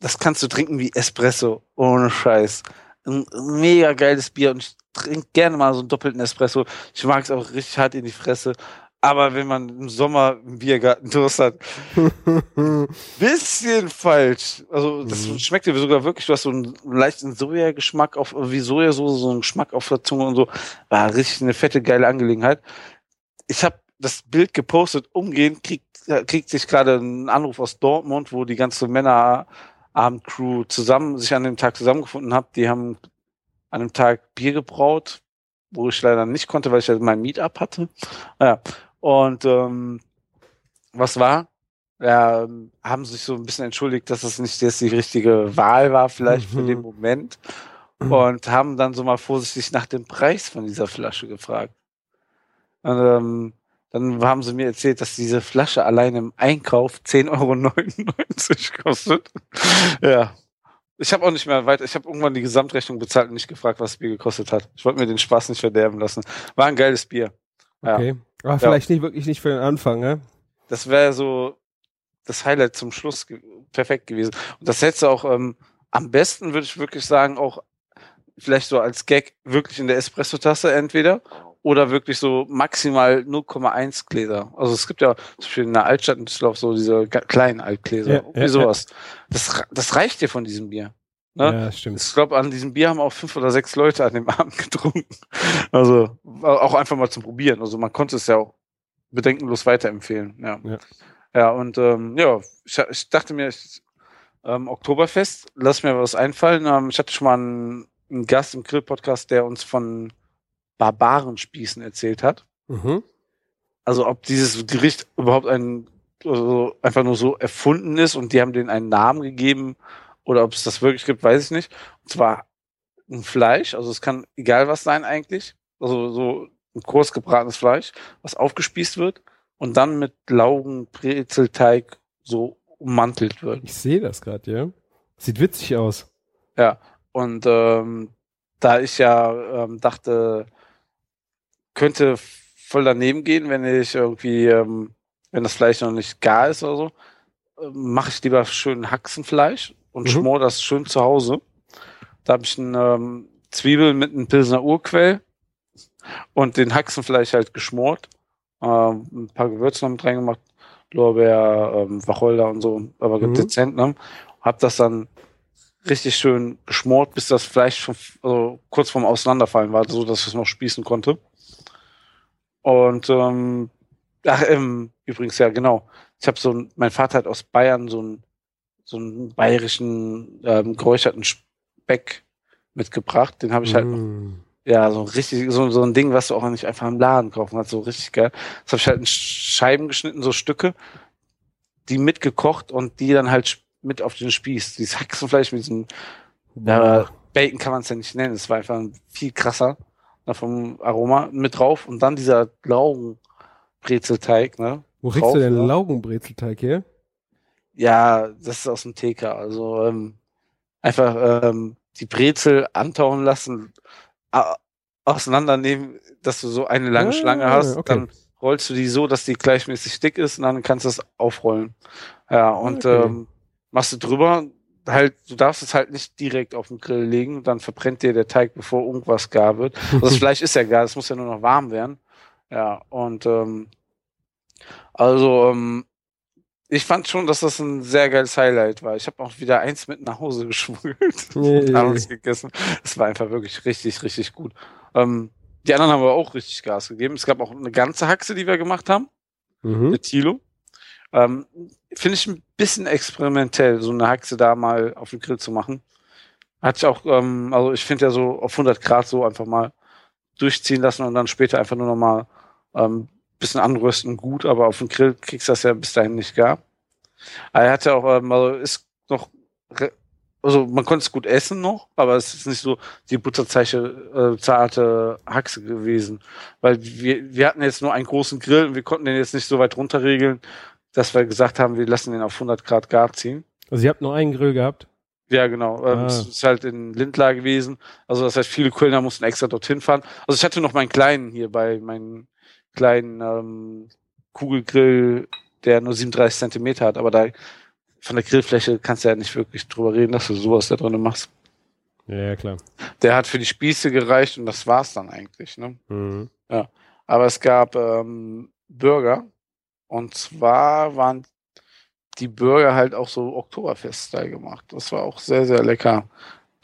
S4: das kannst du trinken wie Espresso, ohne Scheiß. Ein mega geiles Bier und ich trinke gerne mal so einen doppelten Espresso. Ich mag es auch richtig hart in die Fresse. Aber wenn man im Sommer im Biergarten Durst hat, bisschen falsch. Also das
S1: Mhm.
S4: schmeckt dir sogar wirklich, du hast so einen leichten Sojageschmack auf, wie Sojasauce, so einen Geschmack auf der Zunge und so. War richtig eine fette, geile Angelegenheit. Ich habe das Bild gepostet, umgehend kriegt, kriegt sich gerade ein Anruf aus Dortmund, wo die ganze Männerabend-Crew zusammen, sich an dem Tag zusammengefunden hat. Die haben an dem Tag Bier gebraut, wo ich leider nicht konnte, weil ich ja mein Meetup hatte. Ja. Und ähm, was war? Ja, haben sich so ein bisschen entschuldigt, dass es nicht jetzt die richtige Wahl war, vielleicht für
S1: Mhm.
S4: den Moment. Und haben dann so mal vorsichtig nach dem Preis von dieser Flasche gefragt. Und, ähm, dann haben sie mir erzählt, dass diese Flasche allein im Einkauf 10,99 Euro kostet. ja. Ich habe auch nicht mehr weiter, ich habe irgendwann die Gesamtrechnung bezahlt und nicht gefragt, was das Bier gekostet hat. Ich wollte mir den Spaß nicht verderben lassen. War ein geiles Bier. Ja.
S1: Okay. Aber vielleicht nicht wirklich nicht für den Anfang, ne?
S4: Das wäre so das Highlight zum Schluss ge perfekt gewesen. Und das hättest du auch ähm, am besten, würde ich wirklich sagen, auch vielleicht so als Gag wirklich in der Espresso-Tasse entweder oder wirklich so maximal 0,1 Gläser. Also es gibt ja zum Beispiel in der Altstadt in Düsseldorf so diese kleinen Altgläser,
S1: Ja,
S4: irgendwie
S1: ja,
S4: sowas. Das, ra- das reicht dir von diesem Bier. Ne?
S1: Ja, stimmt.
S4: Ich glaube, an diesem Bier haben auch fünf oder sechs Leute an dem Abend getrunken. Also auch einfach mal zum Probieren. Also man konnte es ja auch bedenkenlos weiterempfehlen. Ja,
S1: Ja.
S4: ja. und ähm, ja, ich, ich dachte mir, ich, ähm, Oktoberfest, lass mir was einfallen. Ähm, ich hatte schon mal einen, einen Gast im Grill-Podcast, der uns von Barbarenspießen erzählt hat.
S1: Mhm.
S4: Also ob dieses Gericht überhaupt ein also einfach nur so erfunden ist und die haben denen einen Namen gegeben oder ob es das wirklich gibt, weiß ich nicht. Und zwar ein Fleisch, also es kann egal was sein eigentlich, also so ein kurz gebratenes Fleisch, was aufgespießt wird und dann mit Laugen, Brezelteig so ummantelt wird.
S1: Ich sehe das gerade, ja. Sieht witzig aus.
S4: Ja, und ähm, da ich ja ähm, dachte, könnte voll daneben gehen, wenn ich irgendwie, ähm, wenn das Fleisch noch nicht gar ist oder so, äh, mache ich lieber schön Haxenfleisch und
S1: Mhm.
S4: schmor das schön zu Hause. Da habe ich ein ähm, Zwiebel mit einem Pilsner Urquell, und den Haxenfleisch halt geschmort, äh, ein paar Gewürze noch mit reingemacht, Lorbeer, ähm, Wacholder und so, aber
S1: Mhm.
S4: dezent, ne? Hab das dann richtig schön geschmort, bis das Fleisch schon, also kurz vorm Auseinanderfallen war, so dass ich es noch spießen konnte. Und ähm, ach, ähm, übrigens ja genau. Ich habe so ein, mein Vater hat aus Bayern so einen so einen bayerischen ähm, geräucherten Speck mitgebracht. Den habe ich halt noch
S1: Mm.
S4: ja, so richtig, so, so ein Ding, was du auch nicht einfach im Laden kaufen kannst, so richtig geil. Das habe ich halt in Scheiben geschnitten, so Stücke, die mitgekocht und die dann halt mit auf den Spieß. Dieses Haxenfleisch mit diesem ja, Bacon kann man es ja nicht nennen, es war einfach viel krasser vom Aroma mit drauf und dann dieser Laugenbrezelteig, ne?
S1: Wo kriegst
S4: drauf,
S1: du denn
S4: ne?
S1: Laugenbrezelteig her?
S4: Ja, das ist aus dem TK. Also ähm, einfach ähm, die Brezel antauchen lassen, auseinandernehmen, dass du so eine lange
S1: Ah,
S4: Schlange hast.
S1: okay.
S4: Dann rollst du die so, dass die gleichmäßig dick ist und dann kannst du es aufrollen. Ja, und
S1: Okay.
S4: ähm, machst du drüber, halt, du darfst es halt nicht direkt auf den Grill legen, dann verbrennt dir der Teig, bevor irgendwas gar wird. Also das Fleisch ist ja gar, es muss ja nur noch warm werden. Ja, und ähm, also ähm, ich fand schon, dass das ein sehr geiles Highlight war. Ich habe auch wieder eins mit nach Hause geschmuggelt
S1: Nee.
S4: und abends gegessen. Es war einfach wirklich richtig, richtig gut. Ähm, die anderen haben aber auch richtig Gas gegeben. Es gab auch eine ganze Haxe, die wir gemacht haben
S1: Mhm.
S4: mit Tilo. Ähm, Finde ich ein bisschen experimentell, so eine Haxe da mal auf den Grill zu machen. Hatte ich auch, ähm, also ich finde ja so auf 100 Grad so einfach mal durchziehen lassen und dann später einfach nur noch mal ähm, bisschen anrösten, gut, aber auf dem Grill kriegst du das ja bis dahin nicht gar. Aber er hat ja auch, ähm, also ist noch, also man konnte es gut essen noch, aber es ist nicht so die butterzeiche, äh, zarte Haxe gewesen. Weil wir, wir hatten jetzt nur einen großen Grill und wir konnten den jetzt nicht so weit runterregeln, dass wir gesagt haben, wir lassen den auf 100 Grad gar ziehen.
S1: Also ihr habt nur einen Grill gehabt?
S4: Ja, genau. Ähm,
S1: Ah.
S4: Es ist halt in Lindlar gewesen. Also das heißt, viele Kölner mussten extra dorthin fahren. Also ich hatte noch meinen kleinen hier bei meinen kleinen ähm, Kugelgrill, der nur 37 Zentimeter hat, aber da von der Grillfläche kannst du ja nicht wirklich drüber reden, dass du sowas da drin machst.
S1: Ja, ja, klar.
S4: Der hat für die Spieße gereicht und das war's dann eigentlich. Ne?
S1: Mhm.
S4: Aber es gab ähm, Burger und zwar waren die Burger halt auch so Oktoberfest-Style gemacht. Das war auch sehr, sehr lecker.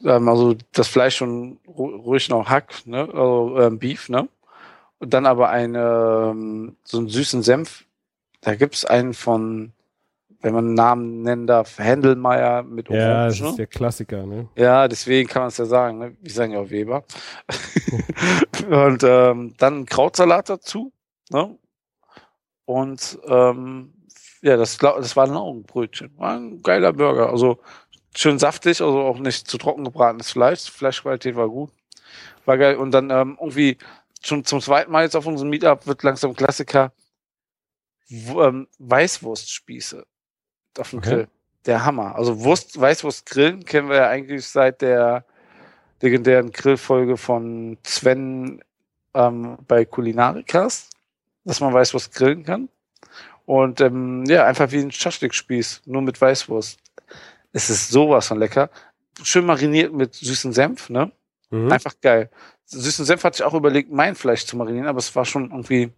S4: Ähm, also das Fleisch schon ru ruhig noch Hack, ne? also ähm, Beef, ne? Und dann aber eine, ähm, so einen süßen Senf. Da gibt's einen von, wenn man einen Namen nennen darf, Händelmeier mit
S1: Ja, das
S4: Orange.
S1: ist der Klassiker, ne?
S4: Ja, deswegen kann man es ja sagen. Ne? Wir sagen ja auch Weber. und ähm, dann ein Krautsalat dazu. Ne? Und ähm, ja, das, das war ein Laugenbrötchen. War ein geiler Burger. Also schön saftig, also auch nicht zu trocken gebratenes Fleisch. Fleischqualität war gut. War geil. Und dann ähm, irgendwie schon zum zweiten Mal jetzt auf unserem Meetup wird langsam Klassiker ähm, Weißwurstspieße auf dem
S1: Okay.
S4: Grill. Der Hammer. Also Wurst, Weißwurst grillen kennen wir ja eigentlich seit der legendären Grillfolge von Sven ähm, bei Kulinarikas, dass man Weißwurst grillen kann. Und ähm, ja, einfach wie ein Schaschlik-Spieß, nur mit Weißwurst. Es ist sowas von lecker. Schön mariniert mit süßen Senf, ne?
S1: Mhm.
S4: Einfach geil. Süßen Senf hatte ich auch überlegt, mein Fleisch zu marinieren, aber es war schon irgendwie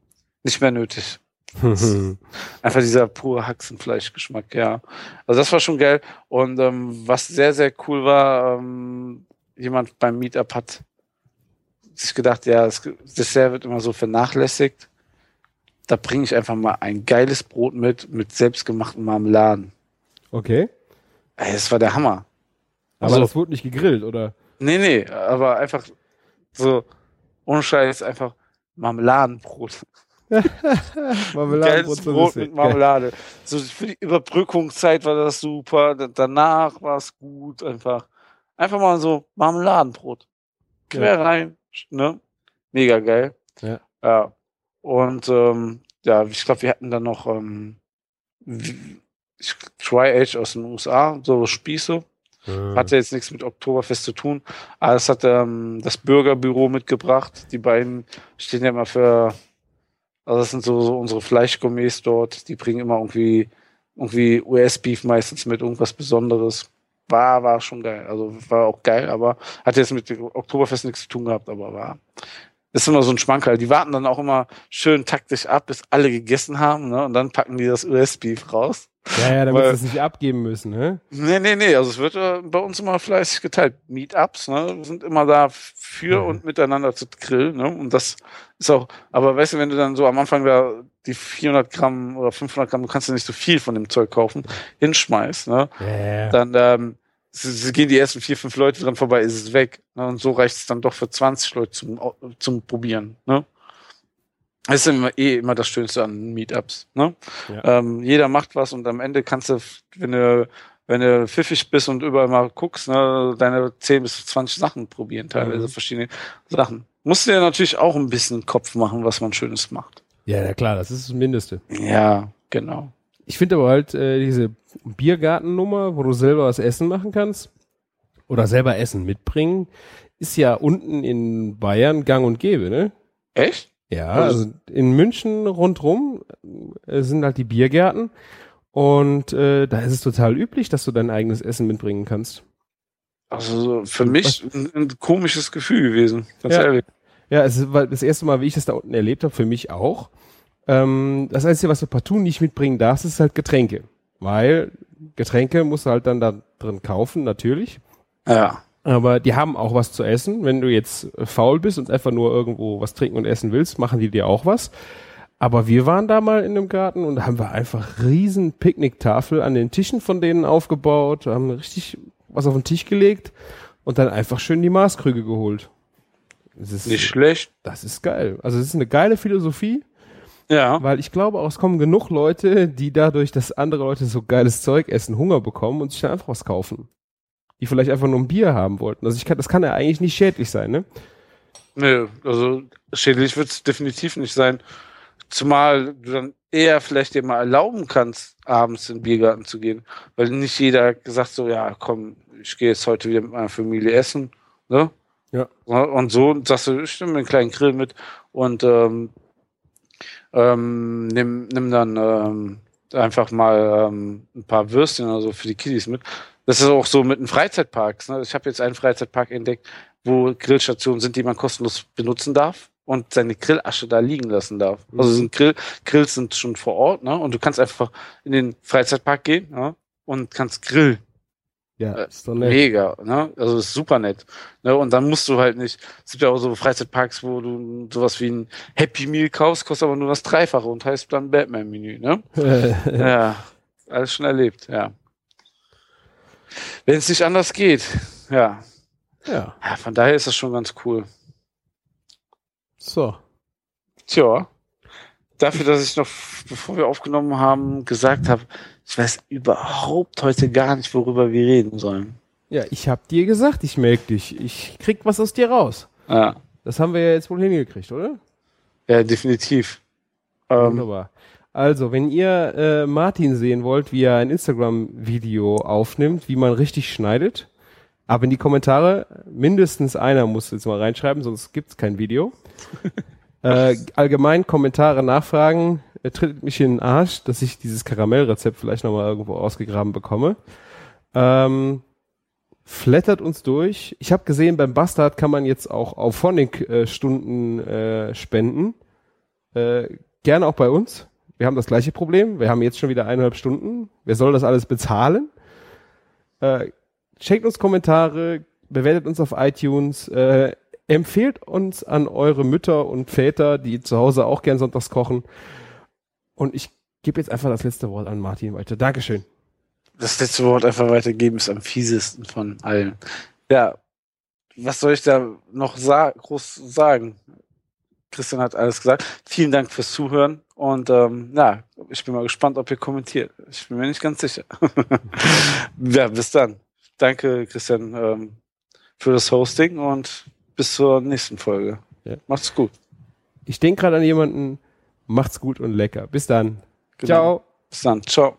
S4: nicht mehr nötig. Einfach dieser pure Haxenfleischgeschmack, ja. Also das war schon geil. Und ähm, was sehr, sehr cool war, ähm, jemand beim Meetup hat sich gedacht, ja, das Dessert wird immer so vernachlässigt. Da bringe ich einfach mal ein geiles Brot mit, mit selbstgemachten Marmeladen.
S1: okay.
S4: Ey, das war der Hammer.
S1: Aber
S4: Also-
S1: das wurde nicht gegrillt, oder?
S4: Nee, nee, aber einfach so, ohne Scheiß, einfach Marmeladenbrot.
S1: Marmeladenbrot
S4: Geiles Brot mit Marmelade. So für die Überbrückungszeit war das super. Da- Danach war es gut. Einfach, einfach mal so Marmeladenbrot. Quer rein. Ne? Mega geil.
S1: Ja.
S4: ja. Und ähm, ja, ich glaube, wir hatten dann noch ähm, Tri-Age aus den USA, so Spieße.
S1: Geil.
S4: Hatte jetzt nichts mit Oktoberfest zu tun. Aber es hat ähm, das Bürgerbüro mitgebracht. Die beiden stehen ja immer für, also das sind so, so unsere Fleischgourmets dort. Die bringen immer irgendwie, irgendwie US-Beef meistens mit irgendwas Besonderes. War, war schon geil. Also war auch geil, aber hat jetzt mit Oktoberfest nichts zu tun gehabt, aber war, ist immer so ein Schmankerl. Die warten dann auch immer schön taktisch ab, bis alle gegessen haben, ne? Und dann packen die das US-Beef raus.
S1: Ja, ja, damit sie es nicht abgeben müssen, ne?
S4: Nee, nee, nee. Also es wird äh, bei uns immer fleißig geteilt. Meetups, ne? Wir sind immer da für
S1: Mhm.
S4: und miteinander zu grillen, ne? Und das ist auch, aber weißt du, wenn du dann so am Anfang da die 400 Gramm oder 500 Gramm, du kannst ja nicht so viel von dem Zeug kaufen, hinschmeißt, ne?
S1: Ja, ja.
S4: Dann ähm, gehen die ersten vier, fünf Leute dran vorbei, ist es weg. Ne? Und so reicht es dann doch für 20 Leute zum, zum Probieren. Ne? Das ist immer, eh immer das Schönste an Meetups. Ne?
S1: Ja.
S4: Ähm, jeder macht was und am Ende kannst du, wenn du, wenn du pfiffig bist und überall mal guckst, ne, deine 10 bis 20 Sachen probieren, teilweise
S1: Mhm.
S4: verschiedene Sachen. Musst du dir natürlich auch ein bisschen Kopf machen, was man Schönes macht.
S1: ja, na klar, das ist das Mindeste.
S4: Ja, genau.
S1: Ich finde aber halt äh, diese Biergartennummer, wo du selber was essen machen kannst oder selber Essen mitbringen, ist ja unten in Bayern gang und gäbe, ne?
S4: Echt?
S1: Ja,
S4: Also-
S1: also in München rundrum äh, sind halt die Biergärten und äh, da ist es total üblich, dass du dein eigenes Essen mitbringen kannst.
S4: Also so für mich ein, ein komisches Gefühl gewesen, ganz
S1: Ja.
S4: ehrlich.
S1: Ja, es war das erste Mal, wie ich das da unten erlebt habe, für mich auch. Ähm, das Einzige, was du partout nicht mitbringen darfst, ist halt Getränke. Weil Getränke musst du halt dann da drin kaufen, natürlich.
S4: Ja.
S1: Aber die haben auch was zu essen. Wenn du jetzt faul bist und einfach nur irgendwo was trinken und essen willst, machen die dir auch was. Aber wir waren da mal in einem Garten und haben wir einfach riesen Picknicktafel an den Tischen von denen aufgebaut, haben richtig was auf den Tisch gelegt und dann einfach schön die Maßkrüge geholt. Ist,
S4: Nicht schlecht.
S1: das ist geil. Also es ist eine geile Philosophie,
S4: Ja.
S1: weil ich glaube auch, es kommen genug Leute, die dadurch, dass andere Leute so geiles Zeug essen, Hunger bekommen und sich dann einfach was kaufen. Die vielleicht einfach nur ein Bier haben wollten. Also ich kann, das kann ja eigentlich nicht schädlich sein, ne?
S4: Nö, also schädlich wird es definitiv nicht sein. Zumal du dann eher vielleicht dir mal erlauben kannst, abends in den Biergarten zu gehen. Weil nicht jeder gesagt so, ja, komm, ich gehe jetzt heute wieder mit meiner Familie essen. Ne?
S1: Ja.
S4: Und so sagst du, ich nehme mir einen kleinen Grill mit und ähm, ähm, nimm, nimm dann ähm, einfach mal ähm, ein paar Würstchen oder so für die Kiddies mit. Das ist auch so mit den Freizeitparks. Ne? Ich habe jetzt einen Freizeitpark entdeckt, wo Grillstationen sind, die man kostenlos benutzen darf und seine Grillasche da liegen lassen darf. Also
S1: Mhm.
S4: sind Grill, Grills sind schon vor Ort, ne? Und du kannst einfach in den Freizeitpark gehen, ne? Und kannst grillen.
S1: Ja,
S4: Äh,
S1: ist doch nett.
S4: Mega, ne? Also ist super nett. Ne? Und dann musst du halt nicht. Es gibt ja auch so Freizeitparks, wo du sowas wie ein Happy Meal kaufst, kostet aber nur das Dreifache und heißt dann Batman-Menü, ne? ja, alles schon erlebt, ja. Wenn es nicht anders geht, ja.
S1: ja,
S4: ja. Von daher ist das schon ganz cool.
S1: so.
S4: Tja, dafür, dass ich noch, bevor wir aufgenommen haben, gesagt habe, ich weiß überhaupt heute gar nicht, worüber wir reden sollen.
S1: Ja, ich hab dir gesagt, ich melk dich. Ich krieg was aus dir raus.
S4: Ja,
S1: Das haben wir ja jetzt wohl hingekriegt, oder?
S4: ja definitiv. Ähm,
S1: Wunderbar. Also, wenn ihr äh, Martin sehen wollt, wie er ein Instagram-Video aufnimmt, wie man richtig schneidet, ab in die Kommentare. Mindestens einer muss jetzt mal reinschreiben, sonst gibt's kein Video. äh, allgemein Kommentare nachfragen, äh, tritt mich in den Arsch, dass ich dieses Karamellrezept vielleicht nochmal irgendwo ausgegraben bekomme. Ähm, flattert uns durch. Ich habe gesehen, beim Bastard kann man jetzt auch auf Phonic-Stunden äh, spenden. Äh, gerne auch bei uns. Wir haben das gleiche Problem. Wir haben jetzt schon wieder eineinhalb Stunden. Wer soll das alles bezahlen? Äh, checkt uns Kommentare, bewertet uns auf iTunes, äh, empfehlt uns an eure Mütter und Väter, die zu Hause auch gern sonntags kochen. Und ich gebe jetzt einfach das letzte Wort an Martin weiter. Dankeschön.
S4: das letzte Wort einfach weitergeben ist am fiesesten von allen. Ja, was soll ich da noch sa groß sagen? Christian hat alles gesagt. Vielen Dank fürs Zuhören und ähm, ja, ich bin mal gespannt, ob ihr kommentiert. Ich bin mir nicht ganz sicher. ja, bis dann. Danke, Christian, ähm, für das Hosting und bis zur nächsten Folge.
S1: Ja.
S4: Macht's gut.
S1: Ich denke gerade an jemanden. Macht's gut und lecker. Bis dann.
S4: Genau.
S1: Ciao.
S4: Bis dann. Ciao.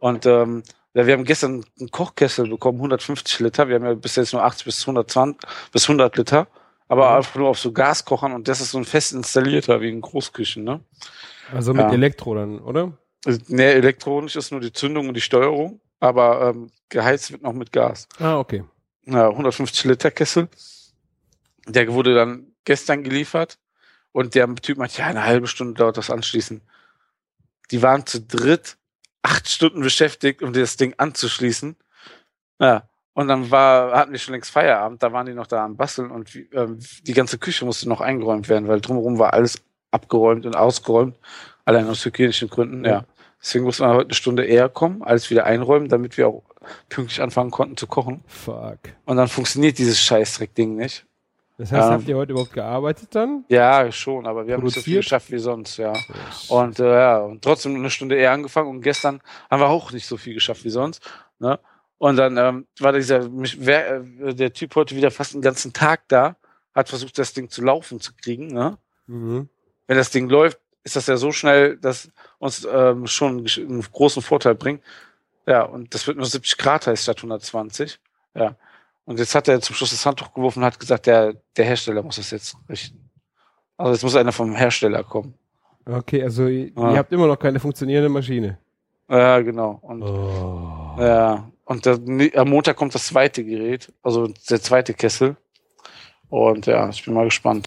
S4: Und ähm, ja, wir haben gestern einen Kochkessel bekommen, 150 Liter. Wir haben ja bis jetzt nur 80 bis 120 bis 100 Liter. Aber
S1: Mhm.
S4: einfach nur auf so Gaskochern und das ist so ein fest installierter wie in Großküchen, ne?
S1: Also mit
S4: Ja.
S1: Elektro dann, oder?
S4: Also, nee, elektronisch ist nur die Zündung und die Steuerung, aber ähm, geheizt wird noch mit Gas.
S1: Ah, okay.
S4: Ja, 150 Liter Kessel. Der wurde dann gestern geliefert und der Typ meinte, ja, eine halbe Stunde dauert das anschließen. Die waren zu dritt acht Stunden beschäftigt, um das Ding anzuschließen. Ja, und dann war, hatten wir schon längst Feierabend, da waren die noch da am Basteln und ähm, die ganze Küche musste noch eingeräumt werden, weil drumherum war alles abgeräumt und ausgeräumt, allein aus hygienischen Gründen, ja.
S1: Ja.
S4: Deswegen mussten wir heute eine Stunde eher kommen, alles wieder einräumen, damit wir auch pünktlich anfangen konnten zu kochen.
S1: Fuck.
S4: Und dann funktioniert dieses Scheißdreck-Ding nicht.
S1: Das heißt,
S4: Ja.
S1: habt ihr heute überhaupt gearbeitet dann?
S4: Ja, schon, aber wir haben nicht so viel geschafft wie sonst, ja. Und äh, ja, und trotzdem eine Stunde eher angefangen und gestern haben wir auch nicht so viel geschafft wie sonst. Ne? Und dann ähm, war dieser mich, wer, äh, der Typ heute wieder fast den ganzen Tag da, hat versucht, das Ding zu laufen zu kriegen. Ne?
S1: Mhm.
S4: Wenn das Ding läuft, ist das ja so schnell, dass uns ähm, schon einen, großen Vorteil bringt. Ja, und das wird nur 70 Grad heißt statt 120. Ja. Und jetzt hat er zum Schluss das Handtuch geworfen und hat gesagt, der, der Hersteller muss das jetzt richten. Also jetzt muss einer vom Hersteller kommen.
S1: Okay, also ihr,
S4: Ah.
S1: ihr habt immer noch keine funktionierende Maschine.
S4: Ja, genau. Und
S1: Oh.
S4: Ja, und der, nee, am Montag kommt das zweite Gerät, also der zweite Kessel. Und ja, ich bin mal gespannt.